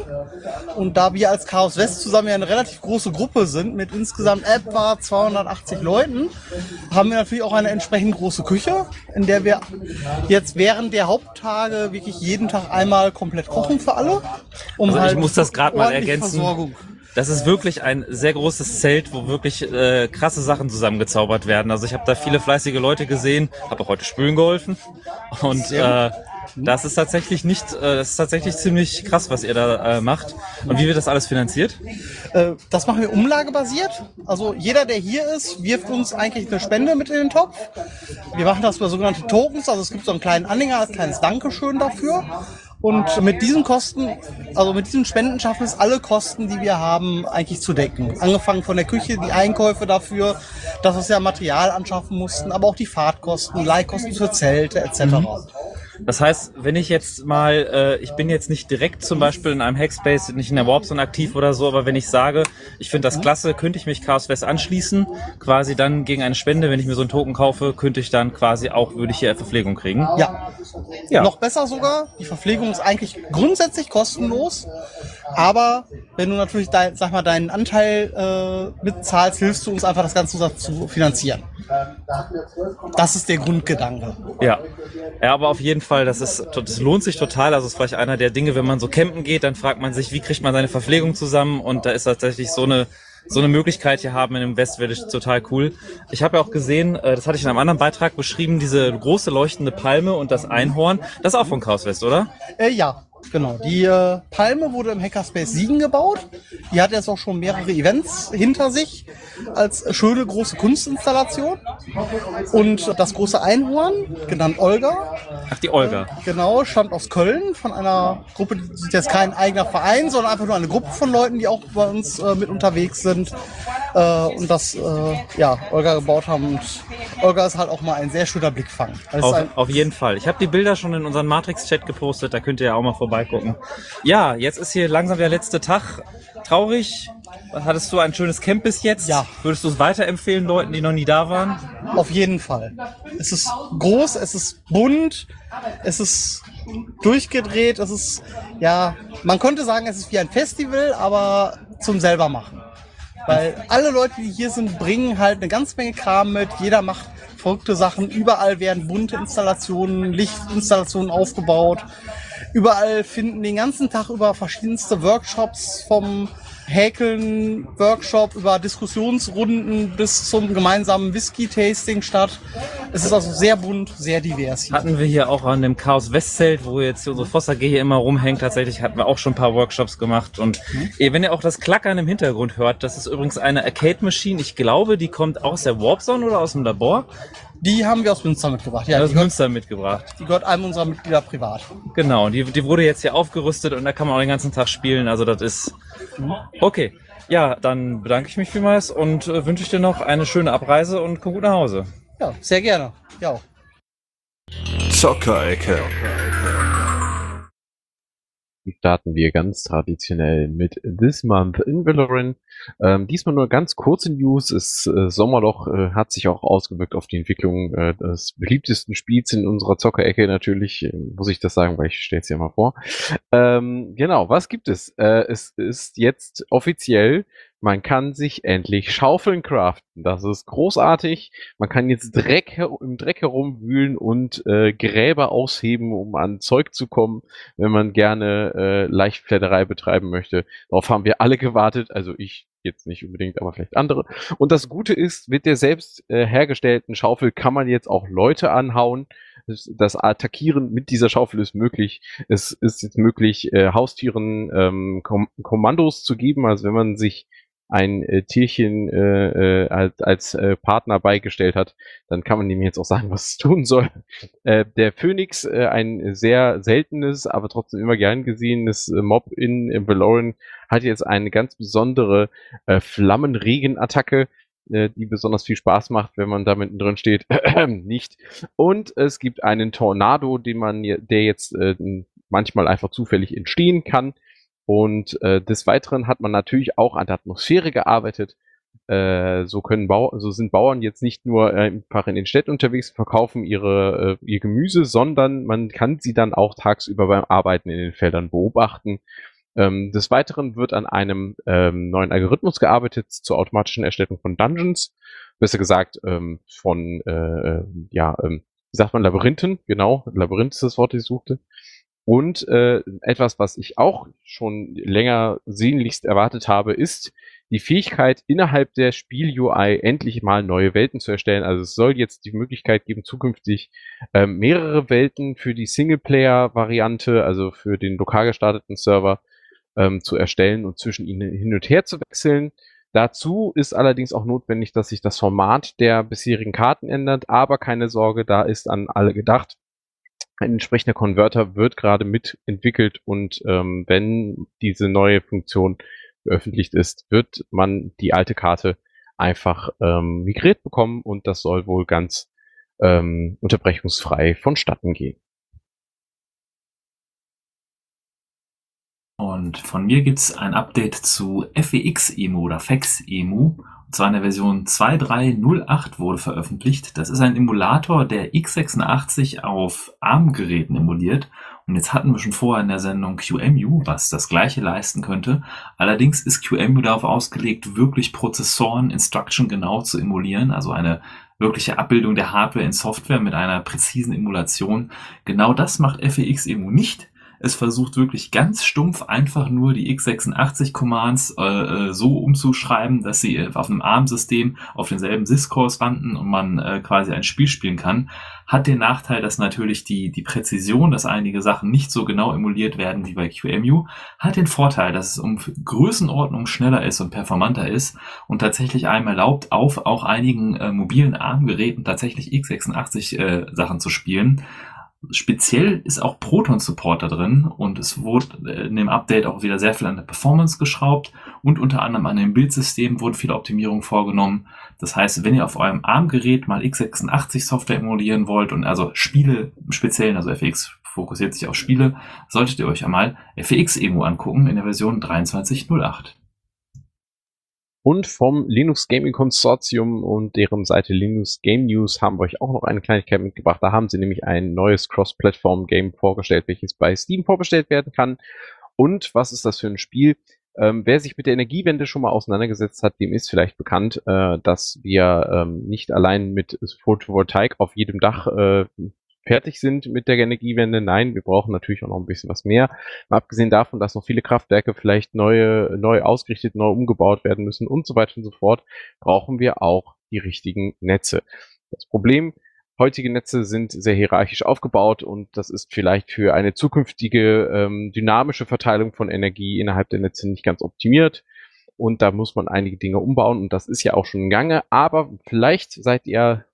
Und da wir als Chaos West zusammen ja eine relativ große Gruppe sind, mit insgesamt etwa 280 Leuten, haben wir natürlich auch eine entsprechend große Küche, in der wir jetzt während der Haupttage wirklich jeden Tag einmal komplett kochen für alle. Um Also ich halt muss das gerade mal ergänzen. Versorgung. Das ist wirklich ein sehr großes Zelt, wo wirklich äh, krasse Sachen zusammengezaubert werden. Also ich habe da viele fleißige Leute gesehen, habe auch heute spülen geholfen und äh, das ist tatsächlich nicht, äh, das ist tatsächlich ziemlich krass, was ihr da äh, macht. Und wie wird das alles finanziert? Äh, Das machen wir umlagebasiert. Also jeder, der hier ist, wirft uns eigentlich eine Spende mit in den Topf. Wir machen das über sogenannte Tokens. Also es gibt so einen kleinen Anhänger als kleines Dankeschön dafür. Und mit diesen Kosten, also mit diesen Spenden schaffen es alle Kosten, die wir haben, eigentlich zu decken. Angefangen von der Küche, die Einkäufe dafür, dass wir ja Material anschaffen mussten, aber auch die Fahrtkosten, Leihkosten für Zelte etc. Das heißt, wenn ich jetzt mal, äh, ich bin jetzt nicht direkt zum Beispiel in einem Hackspace, nicht in der Warpzone aktiv oder so, aber wenn ich sage, ich finde das klasse, könnte ich mich Chaos West anschließen, quasi dann gegen eine Spende, wenn ich mir so einen Token kaufe, könnte ich dann quasi auch, würde ich hier Verpflegung kriegen. Ja. Ja. Noch besser sogar, die Verpflegung ist eigentlich grundsätzlich kostenlos, aber wenn du natürlich dein, sag mal, deinen Anteil äh, mitzahlst, hilfst du uns einfach das Ganze zu finanzieren. Das ist der Grundgedanke. Ja. Ja, aber auf jeden Fall, das ist, das lohnt sich total. Also es ist vielleicht einer der Dinge, wenn man so campen geht, dann fragt man sich, wie kriegt man seine Verpflegung zusammen? Und da ist tatsächlich so eine, so eine möglichkeit hier haben in dem West Village total cool. Ich habe ja auch gesehen, äh, das hatte ich in einem anderen Beitrag beschrieben, diese große leuchtende Palme und das Einhorn. Das ist auch von Chaos West, oder? Äh, ja, genau. Die äh, Palme wurde im Hackerspace Siegen gebaut. Die hat jetzt auch schon mehrere Events hinter sich als schöne große Kunstinstallation. Und das große Einhorn, genannt Olga, Ach, die Olga. Genau, stammt aus Köln von einer Gruppe, die ist jetzt kein eigener Verein, sondern einfach nur eine Gruppe von Leuten, die auch bei uns äh, mit unterwegs sind äh, und das äh, ja Olga gebaut haben. Und Olga ist halt auch mal ein sehr schöner Blickfang. Auf, ein, auf jeden Fall. Ich habe die Bilder schon in unseren Matrix-Chat gepostet, da könnt ihr ja auch mal vorbeigucken. Ja, jetzt ist hier langsam der letzte Tag. Traurig. Hattest du ein schönes Camp bis jetzt? Ja. Würdest du es weiterempfehlen, Leuten, die noch nie da waren? auf jeden Fall. Es ist groß, es ist bunt, es ist durchgedreht, es ist ja, man könnte sagen, es ist wie ein Festival, aber zum selber machen. Weil alle Leute, die hier sind, bringen halt eine ganze Menge Kram mit. Jeder macht verrückte Sachen. Überall werden bunte Installationen, Lichtinstallationen aufgebaut. Überall finden den ganzen Tag über verschiedenste Workshops vom Häkeln, Workshop über Diskussionsrunden bis zum gemeinsamen Whisky-Tasting statt. Es ist also sehr bunt, sehr divers hier. Hatten wir hier auch an dem Chaos Westzelt, wo jetzt unsere Foster G hier immer rumhängt, tatsächlich hatten wir auch schon ein paar Workshops gemacht. Und eh, wenn ihr auch das Klackern im Hintergrund hört, das ist übrigens eine Arcade Machine. Ich glaube, die kommt aus der Warp Zone oder aus dem Labor. Die haben wir aus Münster mitgebracht. Ja, aus die, gehört, Münster mitgebracht. die gehört einem unserer Mitglieder privat. Genau, die, die wurde jetzt hier aufgerüstet und da kann man auch den ganzen Tag spielen. Also das ist okay. Ja, dann bedanke ich mich vielmals und äh, wünsche ich dir noch eine schöne Abreise und komm gut nach Hause. Ja, sehr gerne. Ja. auch. Zockerecke. starten wir ganz traditionell mit This Month in Valorant. Ähm, diesmal nur ganz kurze News. Das äh, Sommerloch äh, hat sich auch ausgewirkt auf die Entwicklung äh, des beliebtesten Spiels in unserer Zockerecke. Natürlich äh, muss ich das sagen, weil ich stelle es ja mal vor. Ähm, genau, was gibt es? Äh, es ist jetzt offiziell man kann sich endlich Schaufeln craften. Das ist großartig. Man kann jetzt Dreck im Dreck herumwühlen und äh, Gräber ausheben, um an Zeug zu kommen, wenn man gerne äh, Leichtfledderei betreiben möchte. Darauf haben wir alle gewartet. Also ich jetzt nicht unbedingt, aber vielleicht andere. Und das Gute ist, mit der selbst äh, hergestellten Schaufel kann man jetzt auch Leute anhauen. Das, das Attackieren mit dieser Schaufel ist möglich. Es ist jetzt möglich, äh, Haustieren ähm, Kom Kommandos zu geben. Also wenn man sich ein äh, Tierchen äh, äh, als, als äh, Partner beigestellt hat, dann kann man ihm jetzt auch sagen, was es tun soll. Äh, der Phoenix, äh, ein sehr seltenes, aber trotzdem immer gern gesehenes äh, Mob in, in Valoran, hat jetzt eine ganz besondere äh, Flammenregenattacke, äh, die besonders viel Spaß macht, wenn man da mittendrin steht. Nicht. Und es gibt einen Tornado, den man, der jetzt äh, manchmal einfach zufällig entstehen kann und äh, des Weiteren hat man natürlich auch an der Atmosphäre gearbeitet. Äh, so können Bau so sind Bauern jetzt nicht nur äh, einfach in den Städten unterwegs, verkaufen ihre, äh, ihr Gemüse, sondern man kann sie dann auch tagsüber beim Arbeiten in den Feldern beobachten. Ähm, des Weiteren wird an einem ähm, neuen Algorithmus gearbeitet zur automatischen Erstellung von Dungeons. Besser gesagt, ähm, von, äh, äh ja, ähm, wie sagt man, Labyrinthen, genau, Labyrinth ist das Wort, das ich suchte. Und äh, etwas, was ich auch schon länger sehnlichst erwartet habe, ist die Fähigkeit, innerhalb der Spiel-UI endlich mal neue Welten zu erstellen. Also es soll jetzt die Möglichkeit geben, zukünftig äh, mehrere Welten für die Singleplayer-Variante, also für den lokal gestarteten Server, ähm, zu erstellen und zwischen ihnen hin und her zu wechseln. Dazu ist allerdings auch notwendig, dass sich das Format der bisherigen Karten ändert, aber keine Sorge, da ist an alle gedacht ein entsprechender Konverter wird gerade mitentwickelt und ähm, wenn diese neue Funktion veröffentlicht ist, wird man die alte Karte einfach ähm, migriert bekommen und das soll wohl ganz ähm, unterbrechungsfrei vonstatten gehen. Und von mir gibt's ein Update zu FEX-Emu oder FEX-Emu. Und zwar in der Version 2.3.08 wurde veröffentlicht. Das ist ein Emulator, der x86 auf ARM-Geräten emuliert. Und jetzt hatten wir schon vorher in der Sendung QEMU, was das gleiche leisten könnte. Allerdings ist QEMU darauf ausgelegt, wirklich Prozessoren Instruction genau zu emulieren, also eine wirkliche Abbildung der Hardware in Software mit einer präzisen Emulation. Genau das macht FEX-Emu nicht. Es versucht wirklich ganz stumpf einfach nur die x86-Commands äh, äh, so umzuschreiben, dass sie auf einem ARM-System auf denselben Syscores landen und man äh, quasi ein Spiel spielen kann. Hat den Nachteil, dass natürlich die, die Präzision, dass einige Sachen nicht so genau emuliert werden wie bei QEMU, hat den Vorteil, dass es um Größenordnung schneller ist und performanter ist und tatsächlich einem erlaubt, auf auch einigen äh, mobilen ARM-Geräten tatsächlich x86 äh, Sachen zu spielen. Speziell ist auch Proton Support da drin und es wurde in dem Update auch wieder sehr viel an der Performance geschraubt und unter anderem an dem Bildsystem wurden viele Optimierungen vorgenommen. Das heißt, wenn ihr auf eurem ARM-Gerät mal x86 Software emulieren wollt und also Spiele im Speziellen, also FX fokussiert sich auf Spiele, solltet ihr euch einmal FX-Emu angucken in der Version 23.08 und vom Linux Gaming Consortium und deren Seite Linux Game News haben wir euch auch noch eine Kleinigkeit mitgebracht. Da haben sie nämlich ein neues Cross-Platform-Game vorgestellt, welches bei Steam vorbestellt werden kann. Und was ist das für ein Spiel? Ähm, wer sich mit der Energiewende schon mal auseinandergesetzt hat, dem ist vielleicht bekannt, äh, dass wir ähm, nicht allein mit Photovoltaik auf jedem Dach äh, fertig sind mit der Energiewende. Nein, wir brauchen natürlich auch noch ein bisschen was mehr. Mal abgesehen davon, dass noch viele Kraftwerke vielleicht neue, neu ausgerichtet, neu umgebaut werden müssen und so weiter und so fort, brauchen wir auch die richtigen Netze. Das Problem, heutige Netze sind sehr hierarchisch aufgebaut und das ist vielleicht für eine zukünftige ähm, dynamische Verteilung von Energie innerhalb der Netze nicht ganz optimiert. Und da muss man einige Dinge umbauen und das ist ja auch schon im Gange. Aber vielleicht seid ihr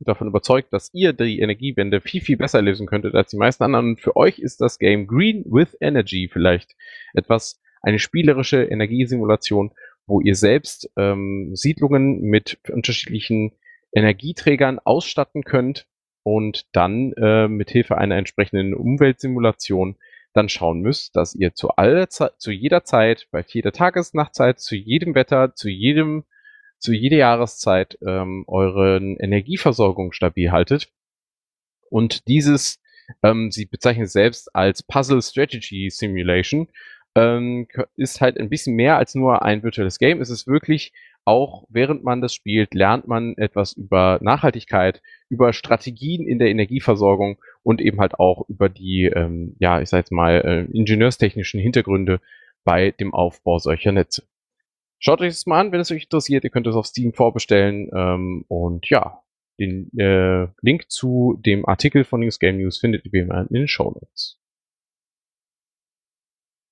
davon überzeugt, dass ihr die Energiewende viel, viel besser lösen könntet als die meisten anderen. Und für euch ist das Game Green with Energy vielleicht etwas, eine spielerische Energiesimulation, wo ihr selbst ähm, Siedlungen mit unterschiedlichen Energieträgern ausstatten könnt und dann äh, mit Hilfe einer entsprechenden Umweltsimulation dann schauen müsst, dass ihr zu aller Zeit, zu jeder Zeit, bei jeder Tages-, Nachtzeit, zu jedem Wetter, zu jedem, zu jeder Jahreszeit ähm, euren Energieversorgung stabil haltet. Und dieses, ähm, sie bezeichnet es selbst als Puzzle Strategy Simulation, ähm, ist halt ein bisschen mehr als nur ein virtuelles Game. Es ist wirklich auch während man das spielt, lernt man etwas über Nachhaltigkeit, über Strategien in der Energieversorgung und eben halt auch über die, ähm, ja, ich sag jetzt mal, äh, ingenieurstechnischen Hintergründe bei dem Aufbau solcher Netze. Schaut euch das mal an, wenn es euch interessiert. Ihr könnt es auf Steam vorbestellen. Ähm, und ja, den äh, Link zu dem Artikel von News Game News findet ihr wie immer in den Show Notes.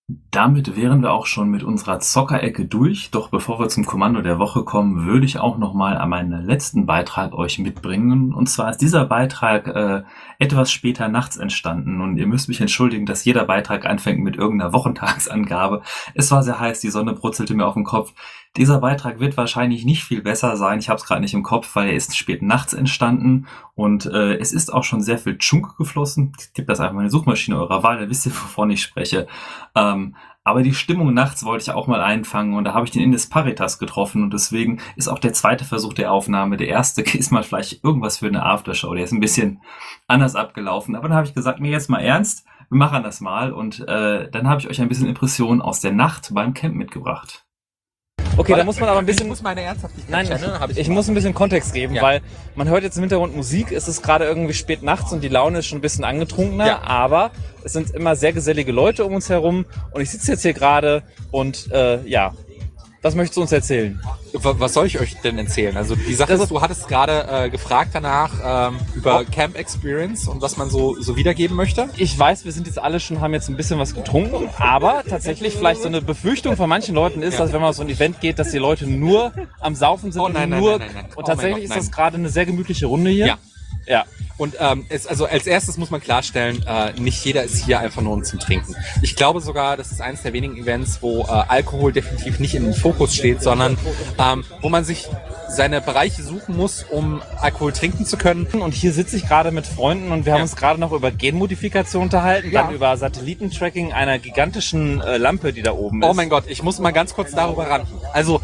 Damit wären wir auch schon mit unserer Zockerecke durch. Doch bevor wir zum Kommando der Woche kommen, würde ich auch noch mal an meinen letzten Beitrag euch mitbringen. Und zwar ist dieser Beitrag äh, etwas später nachts entstanden. Und ihr müsst mich entschuldigen, dass jeder Beitrag anfängt mit irgendeiner Wochentagsangabe. Es war sehr heiß, die Sonne brutzelte mir auf den Kopf. Dieser Beitrag wird wahrscheinlich nicht viel besser sein. Ich habe es gerade nicht im Kopf, weil er ist spät nachts entstanden. Und äh, es ist auch schon sehr viel Chunk geflossen. Tippt das einfach mal in die Suchmaschine eurer Wahl, dann wisst ihr, wovon ich spreche. Ähm, aber die Stimmung nachts wollte ich auch mal einfangen und da habe ich den Indes Paritas getroffen und deswegen ist auch der zweite Versuch der Aufnahme. Der erste ist mal vielleicht irgendwas für eine Aftershow. Der ist ein bisschen anders abgelaufen. Aber dann habe ich gesagt, mir jetzt mal ernst, wir machen das mal und äh, dann habe ich euch ein bisschen Impressionen aus der Nacht beim Camp mitgebracht. Okay, da muss man aber ein bisschen. Ich muss meine Ernsthaftigkeit Nein, channeln, ich, ich muss ein bisschen Kontext geben, Ja. weil man hört jetzt im Hintergrund Musik, es ist gerade irgendwie spät nachts und die Laune ist schon ein bisschen angetrunkener, Ja. aber es sind immer sehr gesellige Leute um uns herum und ich sitze jetzt hier gerade und äh, ja, was möchtest du uns erzählen? Wa- Was soll ich euch denn erzählen? Also die Sache ist, du hattest gerade äh, gefragt danach ähm, über Camp Experience und was man so, so wiedergeben möchte. Ich weiß, wir sind jetzt alle schon, haben jetzt ein bisschen was getrunken, aber tatsächlich vielleicht so eine Befürchtung von manchen Leuten ist, Ja. dass wenn man auf so ein Event geht, dass die Leute nur am Saufen sind Oh nein, und nein, nur nein. Oh und mein tatsächlich Gott, ist das gerade eine sehr gemütliche Runde hier. Ja. Ja. Und ähm, es, also als erstes muss man klarstellen, äh, nicht jeder ist hier einfach nur um zum Trinken. Ich glaube sogar, das ist eines der wenigen Events, wo äh, Alkohol definitiv nicht im Fokus steht, sondern ähm, wo man sich seine Bereiche suchen muss, um Alkohol trinken zu können. Und hier sitze ich gerade mit Freunden und wir haben Ja. uns gerade noch über Genmodifikation unterhalten, Ja. dann über Satellitentracking einer gigantischen äh, Lampe, die da oben Oh ist. mein Gott, ich muss mal ganz kurz darüber ran. Also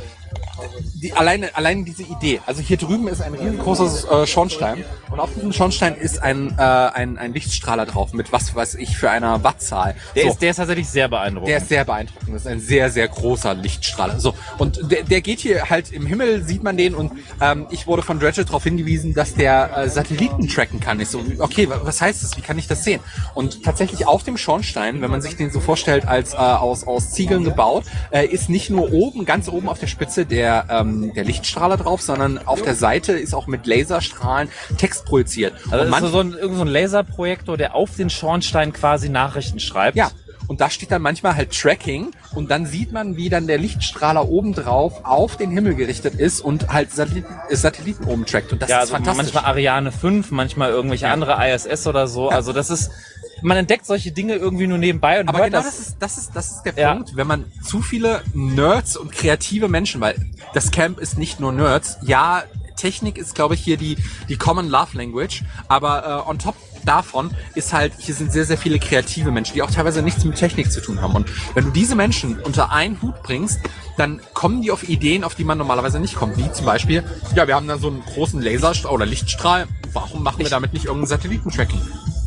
die, alleine, alleine diese Idee. Also hier drüben ist ein riesengroßer äh, Schornstein und auf diesem Schornstein ist ein, äh, ein, ein Lichtstrahler drauf mit was weiß ich für einer Wattzahl. Der, So. ist, der ist tatsächlich sehr beeindruckend. Der ist sehr beeindruckend. Das ist ein sehr, sehr großer Lichtstrahler. So. Und der, der geht hier halt im Himmel, sieht man den. Und ähm, ich wurde von Dredge darauf hingewiesen, dass der äh, Satelliten tracken kann. Ich so, okay, wa- was heißt das? Wie kann ich das sehen? Und tatsächlich auf dem Schornstein, wenn man sich den so vorstellt, als äh, aus, aus Ziegeln gebaut, äh, ist nicht nur oben, ganz oben auf der Spitze der, ähm, der Lichtstrahler drauf, sondern auf der Seite ist auch mit Laserstrahlen Text projiziert. also Und manch- so ein, irgend so ein Laserprojektor, der auf den Schornstein quasi Nachrichten schreibt. Ja. Und da steht dann manchmal halt Tracking und dann sieht man, wie dann der Lichtstrahler obendrauf auf den Himmel gerichtet ist und halt Satelliten, äh, Satelliten oben trackt. Und das ja, ist also fantastisch. manchmal Ariane 5, manchmal irgendwelche Ja. andere ISS oder so. Also das ist, man entdeckt solche Dinge irgendwie nur nebenbei und Aber genau das. das ist, das ist, das ist der Ja. Punkt, wenn man zu viele Nerds und kreative Menschen, weil das Camp ist nicht nur Nerds, ja, Technik ist, glaube ich, hier die, die Common Love Language, aber äh, on top davon ist halt, hier sind sehr, sehr viele kreative Menschen, die auch teilweise nichts mit Technik zu tun haben. Und wenn du diese Menschen unter einen Hut bringst, dann kommen die auf Ideen, auf die man normalerweise nicht kommt. Wie zum Beispiel, ja, wir haben da so einen großen Laserstrahl oder Lichtstrahl, warum machen wir damit nicht irgendein Satellitentracking?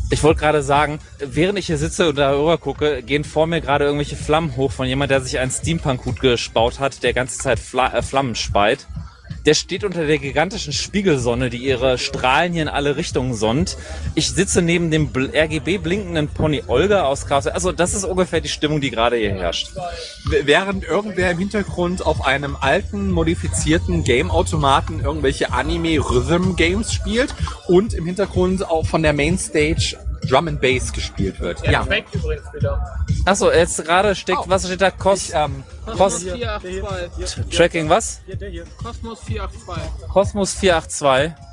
Ich wollte gerade sagen, während ich hier sitze und darüber gucke, gehen vor mir gerade irgendwelche Flammen hoch von jemand, der sich einen Steampunk-Hut gespaut hat, der ganze Zeit Fla äh, Flammen speit. Der steht unter der gigantischen Spiegelsonne, die ihre Strahlen hier in alle Richtungen sonnt. Ich sitze neben dem RGB blinkenden Pony Olga aus Chaos. Also das ist ungefähr die Stimmung, die gerade hier herrscht. während irgendwer im Hintergrund auf einem alten, modifizierten Game-Automaten irgendwelche Anime-Rhythm-Games spielt und im Hintergrund auch von der Mainstage Drum and Bass gespielt wird. Ja, Achso, jetzt gerade steckt, Oh. was steht da? Kos ich, ähm, Kos 482. Tracking was? Kosmos 482. Cosmos 482.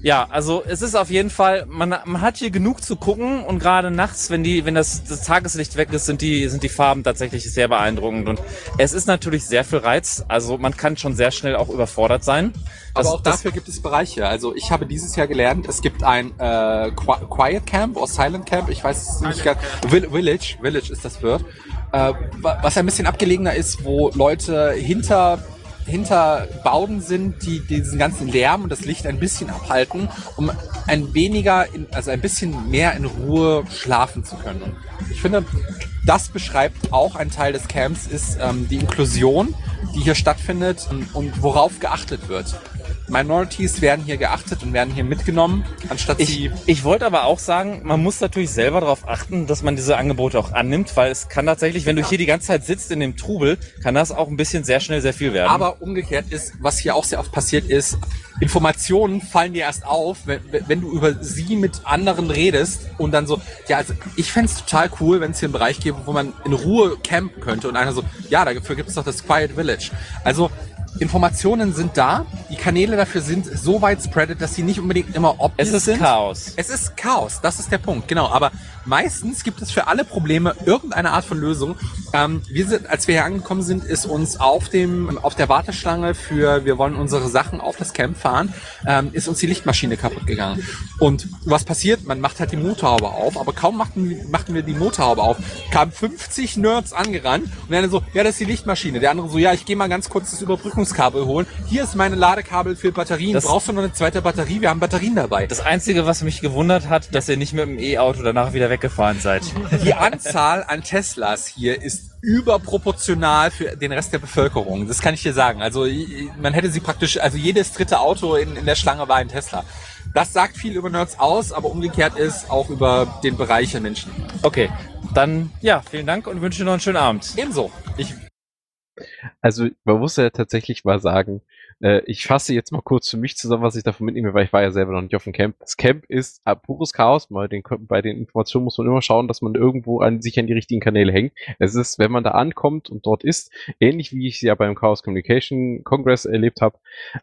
Ja, also es ist auf jeden Fall, man, man hat hier genug zu gucken und gerade nachts, wenn die, wenn das, das Tageslicht weg ist, sind die, sind die Farben tatsächlich sehr beeindruckend und es ist natürlich sehr viel Reiz. Also man kann schon sehr schnell auch überfordert sein. Aber Das- auch das- dafür gibt es Bereiche. Also ich habe dieses Jahr gelernt, es gibt ein äh, Qui- Quiet Camp oder Silent Camp, ich weiß es nicht ganz. Vill- Village, Village ist das Wort. Äh, wa- was ein bisschen abgelegener ist, wo Leute hinter hinter Bauden sind, die diesen ganzen Lärm und das Licht ein bisschen abhalten, um ein weniger, in, also ein bisschen mehr in Ruhe schlafen zu können. Ich finde, das beschreibt auch ein Teil des Camps, ist ähm, die Inklusion, die hier stattfindet und, und worauf geachtet wird. Minorities werden hier geachtet und werden hier mitgenommen, anstatt Ich, sie. ich wollte aber auch sagen, man muss natürlich selber darauf achten, dass man diese Angebote auch annimmt, weil es kann tatsächlich, wenn du hier die ganze Zeit sitzt in dem Trubel, kann das auch ein bisschen sehr schnell sehr viel werden. Aber umgekehrt ist, was hier auch sehr oft passiert ist, Informationen fallen dir erst auf, wenn, wenn du über sie mit anderen redest und dann so, ja, also ich fänd's total cool, wenn es hier einen Bereich gäbe, wo man in Ruhe campen könnte und einer so, ja, dafür gibt es doch das Quiet Village. Also Informationen sind da, die Kanäle dafür sind so weit spreadet, dass sie nicht unbedingt immer obvious es ist sind. Chaos. Es ist Chaos, das ist der Punkt, genau. Aber meistens gibt es für alle Probleme irgendeine Art von Lösung. Ähm, wir sind, als wir hier angekommen sind, ist uns auf dem, auf der Warteschlange für, wir wollen unsere Sachen auf das Camp fahren, ähm, ist uns die Lichtmaschine kaputt gegangen. Und was passiert? Man macht halt die Motorhaube auf, aber kaum machten, machten wir die Motorhaube auf, kamen 50 Nerds angerannt und der eine so, ja, das ist die Lichtmaschine. Der andere so, ja, ich gehe mal ganz kurz das Überbrückungskabel holen. Hier ist meine Ladekabel für Batterien. Das- Brauchst du noch eine zweite Batterie? Wir haben Batterien dabei. Das Einzige, was mich gewundert hat, dass ihr nicht mit dem E-Auto danach wieder weggefahren seid. Die Anzahl an Teslas hier ist überproportional für den Rest der Bevölkerung. Das kann ich dir sagen. Also man hätte sie praktisch, also jedes dritte Auto in, in der Schlange war ein Tesla. Das sagt viel über Nerds aus, aber umgekehrt ist auch über den Bereich der Menschen. Okay, dann ja, vielen Dank und wünsche noch einen schönen Abend. Ebenso. Ich, Also man muss ja tatsächlich mal sagen, äh, ich fasse jetzt mal kurz für mich zusammen, was ich davon mitnehme, weil ich war ja selber noch nicht auf dem Camp. Das Camp ist pures Chaos. Bei den, bei den Informationen muss man immer schauen, dass man irgendwo an sich an die richtigen Kanäle hängt. Es ist, wenn man da ankommt und dort ist, ähnlich wie ich es ja beim Chaos Communication Congress erlebt habe,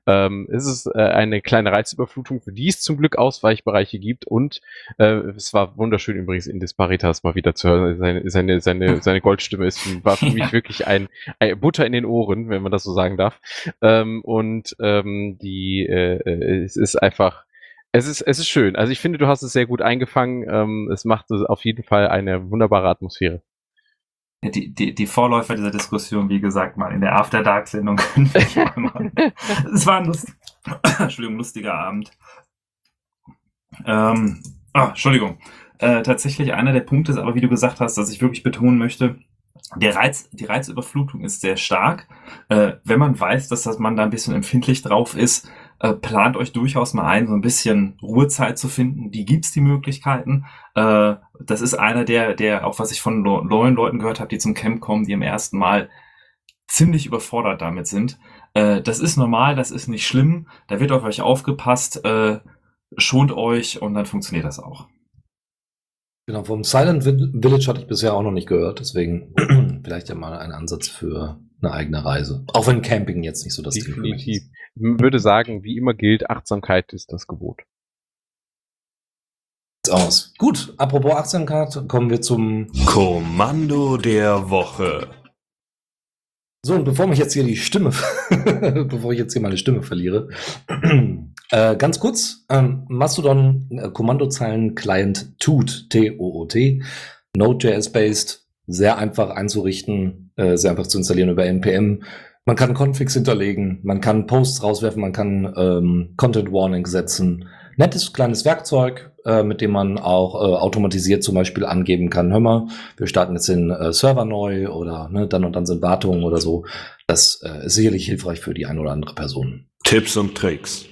ähm, ist es äh, eine kleine Reizüberflutung, für die es zum Glück Ausweichbereiche gibt. Und äh, es war wunderschön übrigens in Disparitas mal wieder zu hören. Seine, seine, seine, seine Goldstimme ist, war für mich wirklich ein, ein Butter in den Ohren, wenn man das so sagen darf. Ähm, und ähm, die, äh, äh, es ist einfach, es ist, es ist schön. Also ich finde, du hast es sehr gut eingefangen. Ähm, es macht auf jeden Fall eine wunderbare Atmosphäre. Die, die, die Vorläufer dieser Diskussion, wie gesagt, mal in der After Dark Sendung. Es war ein lust Entschuldigung, lustiger Abend. Ähm, ah, Entschuldigung. Äh, tatsächlich einer der Punkte ist aber, wie du gesagt hast, dass ich wirklich betonen möchte, der Reiz, die Reizüberflutung ist sehr stark. Äh, wenn man weiß, dass das man da ein bisschen empfindlich drauf ist, äh, plant euch durchaus mal ein, so ein bisschen Ruhezeit zu finden. Die gibt's die Möglichkeiten. Äh, das ist einer der, der, auch was ich von neuen Leuten gehört habe, die zum Camp kommen, die im ersten Mal ziemlich überfordert damit sind. Äh, das ist normal, das ist nicht schlimm. Da wird auf euch aufgepasst, äh, schont euch und dann funktioniert das auch. Genau, vom Silent Vi- Village hatte ich bisher auch noch nicht gehört, deswegen vielleicht ja mal ein Ansatz für eine eigene Reise. Auch wenn Camping jetzt nicht so das Ding für mich Definitiv. ist. Ich würde sagen, wie immer gilt, Achtsamkeit ist das Gebot. Aus. Gut, apropos Achtsamkeit, kommen wir zum Kommando der Woche. So, und bevor mich jetzt hier die Stimme, bevor ich jetzt hier meine Stimme verliere, äh, ganz kurz, ähm, Mastodon äh, Kommandozeilen Client Toot, T-O-O-T, Node.js-based, sehr einfach einzurichten, äh, sehr einfach zu installieren über NPM. Man kann Configs hinterlegen, man kann Posts rauswerfen, man kann ähm, Content Warning setzen. Nettes kleines Werkzeug, äh, mit dem man auch äh, automatisiert zum Beispiel angeben kann, hör mal, wir starten jetzt den äh, Server neu oder ne, dann und dann sind Wartungen oder so. Das äh, ist sicherlich hilfreich für die eine oder andere Person. Tipps und Tricks.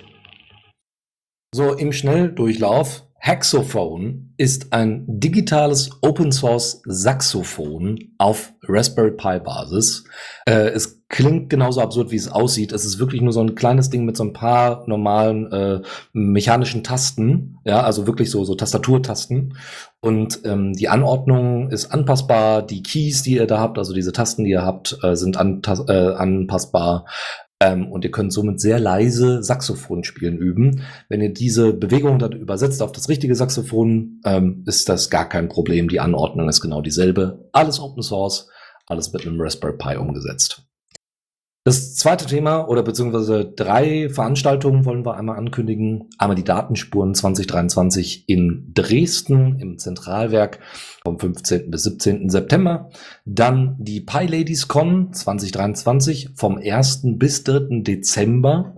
So, im Schnelldurchlauf. Hexophone ist ein digitales Open Source Saxophon auf Raspberry Pi Basis. Äh, es klingt genauso absurd, wie es aussieht. Es ist wirklich nur so ein kleines Ding mit so ein paar normalen äh, mechanischen Tasten. Ja, also wirklich so, so Tastaturtasten. Und ähm, die Anordnung ist anpassbar. Die Keys, die ihr da habt, also diese Tasten, die ihr habt, äh, sind äh, anpassbar. Ähm, und ihr könnt somit sehr leise Saxophon spielen üben. Wenn ihr diese Bewegung dann übersetzt auf das richtige Saxophon, ähm, ist das gar kein Problem. Die Anordnung ist genau dieselbe. Alles Open Source, alles mit einem Raspberry Pi umgesetzt. Das zweite Thema oder beziehungsweise drei Veranstaltungen wollen wir einmal ankündigen. Einmal die Datenspuren 2023 in Dresden im Zentralwerk vom 15. bis 17. September. Dann die Pi Ladies Con 2023 vom 1. bis 3. Dezember.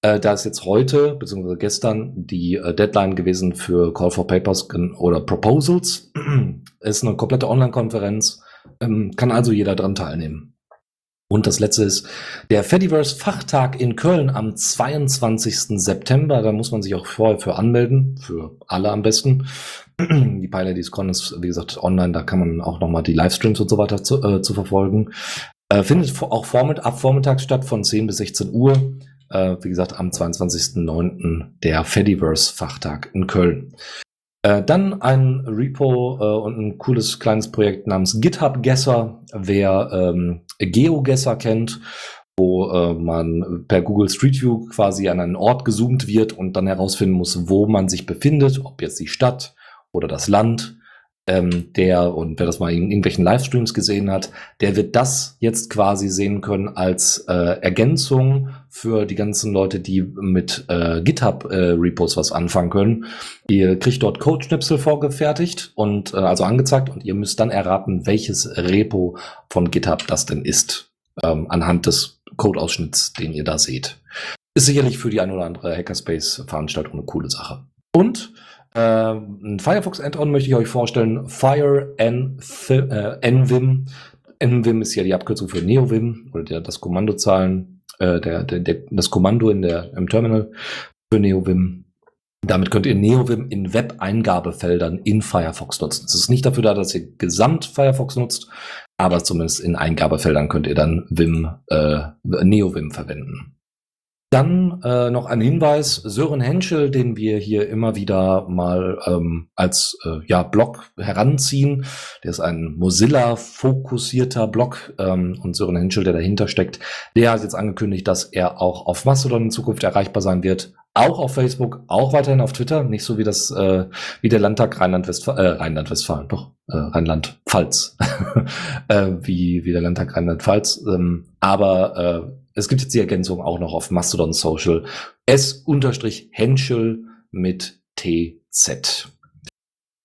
Äh, da ist jetzt heute beziehungsweise gestern die äh, Deadline gewesen für Call for Papers oder Proposals. ist eine komplette Online-Konferenz. Ähm, kann also jeder dran teilnehmen. Und das letzte ist der Fediverse Fachtag in Köln am 22. September. Da muss man sich auch vorher für anmelden, für alle am besten. Die Pilot Con ist, wie gesagt, online, da kann man auch nochmal die Livestreams und so weiter zu, äh, zu verfolgen. Äh, findet auch vormitt ab Vormittag statt von 10 bis 16 Uhr. Äh, wie gesagt, am 22.09. der Fediverse Fachtag in Köln. Äh, dann ein Repo äh, und ein cooles kleines Projekt namens GitHub Guesser. Wer ähm, GeoGuessr kennt, wo äh, man per Google Street View quasi an einen Ort gezoomt wird und dann herausfinden muss, wo man sich befindet, ob jetzt die Stadt oder das Land ähm, der, und wer das mal in irgendwelchen Livestreams gesehen hat, der wird das jetzt quasi sehen können als äh, Ergänzung für die ganzen Leute, die mit äh, GitHub-Repos äh, was anfangen können. Ihr kriegt dort Code-Schnipsel vorgefertigt und äh, also angezeigt und ihr müsst dann erraten, welches Repo von GitHub das denn ist, ähm, anhand des Code-Ausschnitts, den ihr da seht. Ist sicherlich für die ein oder andere Hackerspace-Veranstaltung eine coole Sache. Und ein Firefox Add-on möchte ich euch vorstellen. Fire N äh, NVim. NVim ist ja die Abkürzung für NeoVim oder der, das Kommandozahlen, äh, der, der, der, das Kommando in der, im Terminal für NeoVim. Damit könnt ihr NeoVim in Web-Eingabefeldern in Firefox nutzen. Es ist nicht dafür da, dass ihr gesamt Firefox nutzt, aber zumindest in Eingabefeldern könnt ihr dann Vim, äh, NeoVim verwenden. Dann äh, noch ein Hinweis, Sören Henschel, den wir hier immer wieder mal ähm, als äh, ja, Blog heranziehen. Der ist ein Mozilla-fokussierter Blog ähm, und Sören Henschel, der dahinter steckt, der hat jetzt angekündigt, dass er auch auf Mastodon in Zukunft erreichbar sein wird. Auch auf Facebook, auch weiterhin auf Twitter, nicht so wie das äh, wie der Landtag Rheinland-Westfalen, äh, Rheinland-Westfalen, doch äh, Rheinland-Pfalz, äh, wie wie der Landtag Rheinland-Pfalz, ähm, aber äh, es gibt jetzt die Ergänzung auch noch auf Mastodon Social. S-Henschel mit TZ.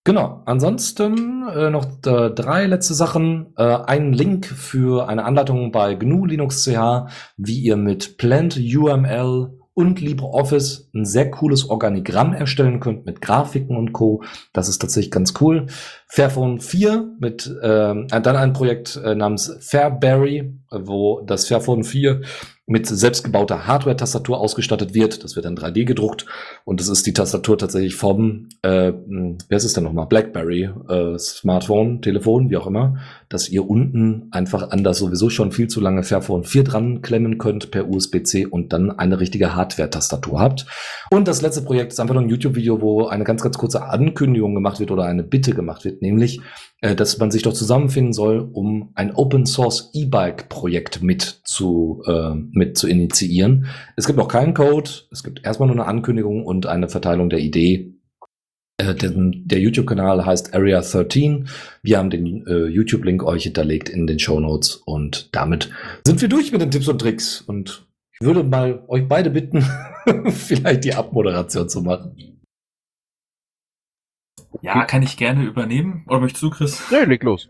Genau, ansonsten äh, noch äh, drei letzte Sachen. Äh, ein Link für eine Anleitung bei GNU Linux CH, wie ihr mit Plant UML und LibreOffice ein sehr cooles Organigramm erstellen könnt mit Grafiken und Co. Das ist tatsächlich ganz cool. Fairphone 4 mit äh, dann ein Projekt äh, namens Fairberry, wo das Fairphone 4 mit selbstgebauter Hardware-Tastatur ausgestattet wird. Das wird dann 3D gedruckt und das ist die Tastatur tatsächlich vom, äh, wer ist es denn nochmal, BlackBerry, äh, Smartphone, Telefon, wie auch immer, dass ihr unten einfach an das sowieso schon viel zu lange Fairphone 4 dran klemmen könnt per USB-C und dann eine richtige Hardware-Tastatur habt. Und das letzte Projekt ist einfach nur ein YouTube-Video, wo eine ganz, ganz kurze Ankündigung gemacht wird oder eine Bitte gemacht wird, nämlich äh, dass man sich doch zusammenfinden soll, um ein Open Source E-Bike Projekt mit zu, äh, mit zu initiieren. Es gibt noch keinen Code, es gibt erstmal nur eine Ankündigung und eine Verteilung der Idee. Äh, der, der YouTube-Kanal heißt Area 13. Wir haben den äh, YouTube-Link euch hinterlegt in den Show Notes und damit sind wir durch mit den Tipps und Tricks und ich würde mal euch beide bitten, vielleicht die Abmoderation zu machen. Ja, kann ich gerne übernehmen. Oder möchtest du, Chris? Nee, leg los.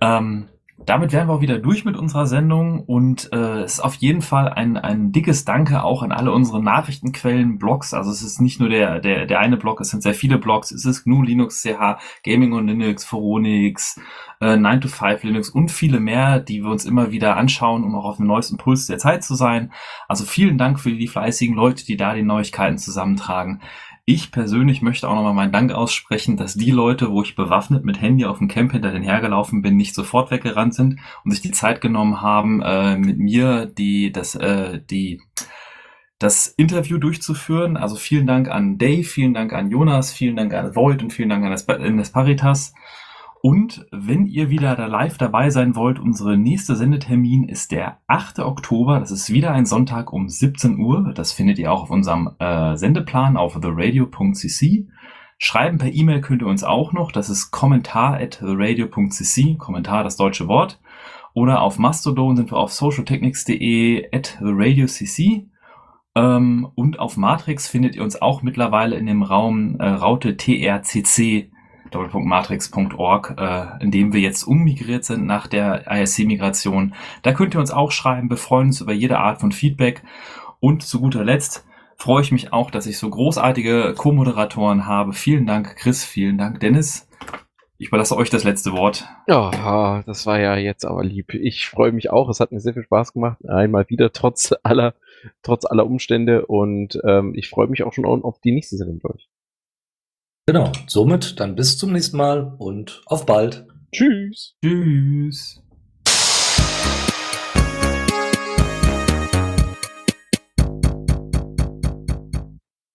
Ähm, damit wären wir auch wieder durch mit unserer Sendung und äh, ist auf jeden Fall ein, ein dickes Danke auch an alle unsere Nachrichtenquellen, Blogs. Also es ist nicht nur der, der, der eine Blog, es sind sehr viele Blogs. Es ist GNU Linux CH, Gaming und Linux, Foronix, äh, 9 to 5 Linux und viele mehr, die wir uns immer wieder anschauen, um auch auf dem neuesten Puls der Zeit zu sein. Also vielen Dank für die fleißigen Leute, die da die Neuigkeiten zusammentragen. Ich persönlich möchte auch nochmal meinen Dank aussprechen, dass die Leute, wo ich bewaffnet mit Handy auf dem Camp hinter den hergelaufen bin, nicht sofort weggerannt sind und sich die Zeit genommen haben, äh, mit mir die, das, äh, die, das Interview durchzuführen. Also vielen Dank an Dave, vielen Dank an Jonas, vielen Dank an Void und vielen Dank an das Paritas. Und wenn ihr wieder da live dabei sein wollt, unsere nächste Sendetermin ist der 8. Oktober. Das ist wieder ein Sonntag um 17 Uhr. Das findet ihr auch auf unserem äh, Sendeplan auf theradio.cc. Schreiben per E-Mail könnt ihr uns auch noch. Das ist kommentar at theradio.cc. Kommentar, das deutsche Wort. Oder auf Mastodon sind wir auf socialtechnics.de at theradio.cc. Ähm, und auf Matrix findet ihr uns auch mittlerweile in dem Raum äh, Raute trcc doppelpunktmatrix.org, äh, in dem wir jetzt ummigriert sind nach der ISC-Migration. Da könnt ihr uns auch schreiben. Wir freuen uns über jede Art von Feedback. Und zu guter Letzt freue ich mich auch, dass ich so großartige Co-Moderatoren habe. Vielen Dank, Chris. Vielen Dank, Dennis. Ich überlasse euch das letzte Wort. Ja, das war ja jetzt aber lieb. Ich freue mich auch. Es hat mir sehr viel Spaß gemacht. Einmal wieder trotz aller, trotz aller Umstände. Und ähm, ich freue mich auch schon auf die nächste Sendung durch. Genau, somit dann bis zum nächsten Mal und auf bald. Tschüss. Tschüss.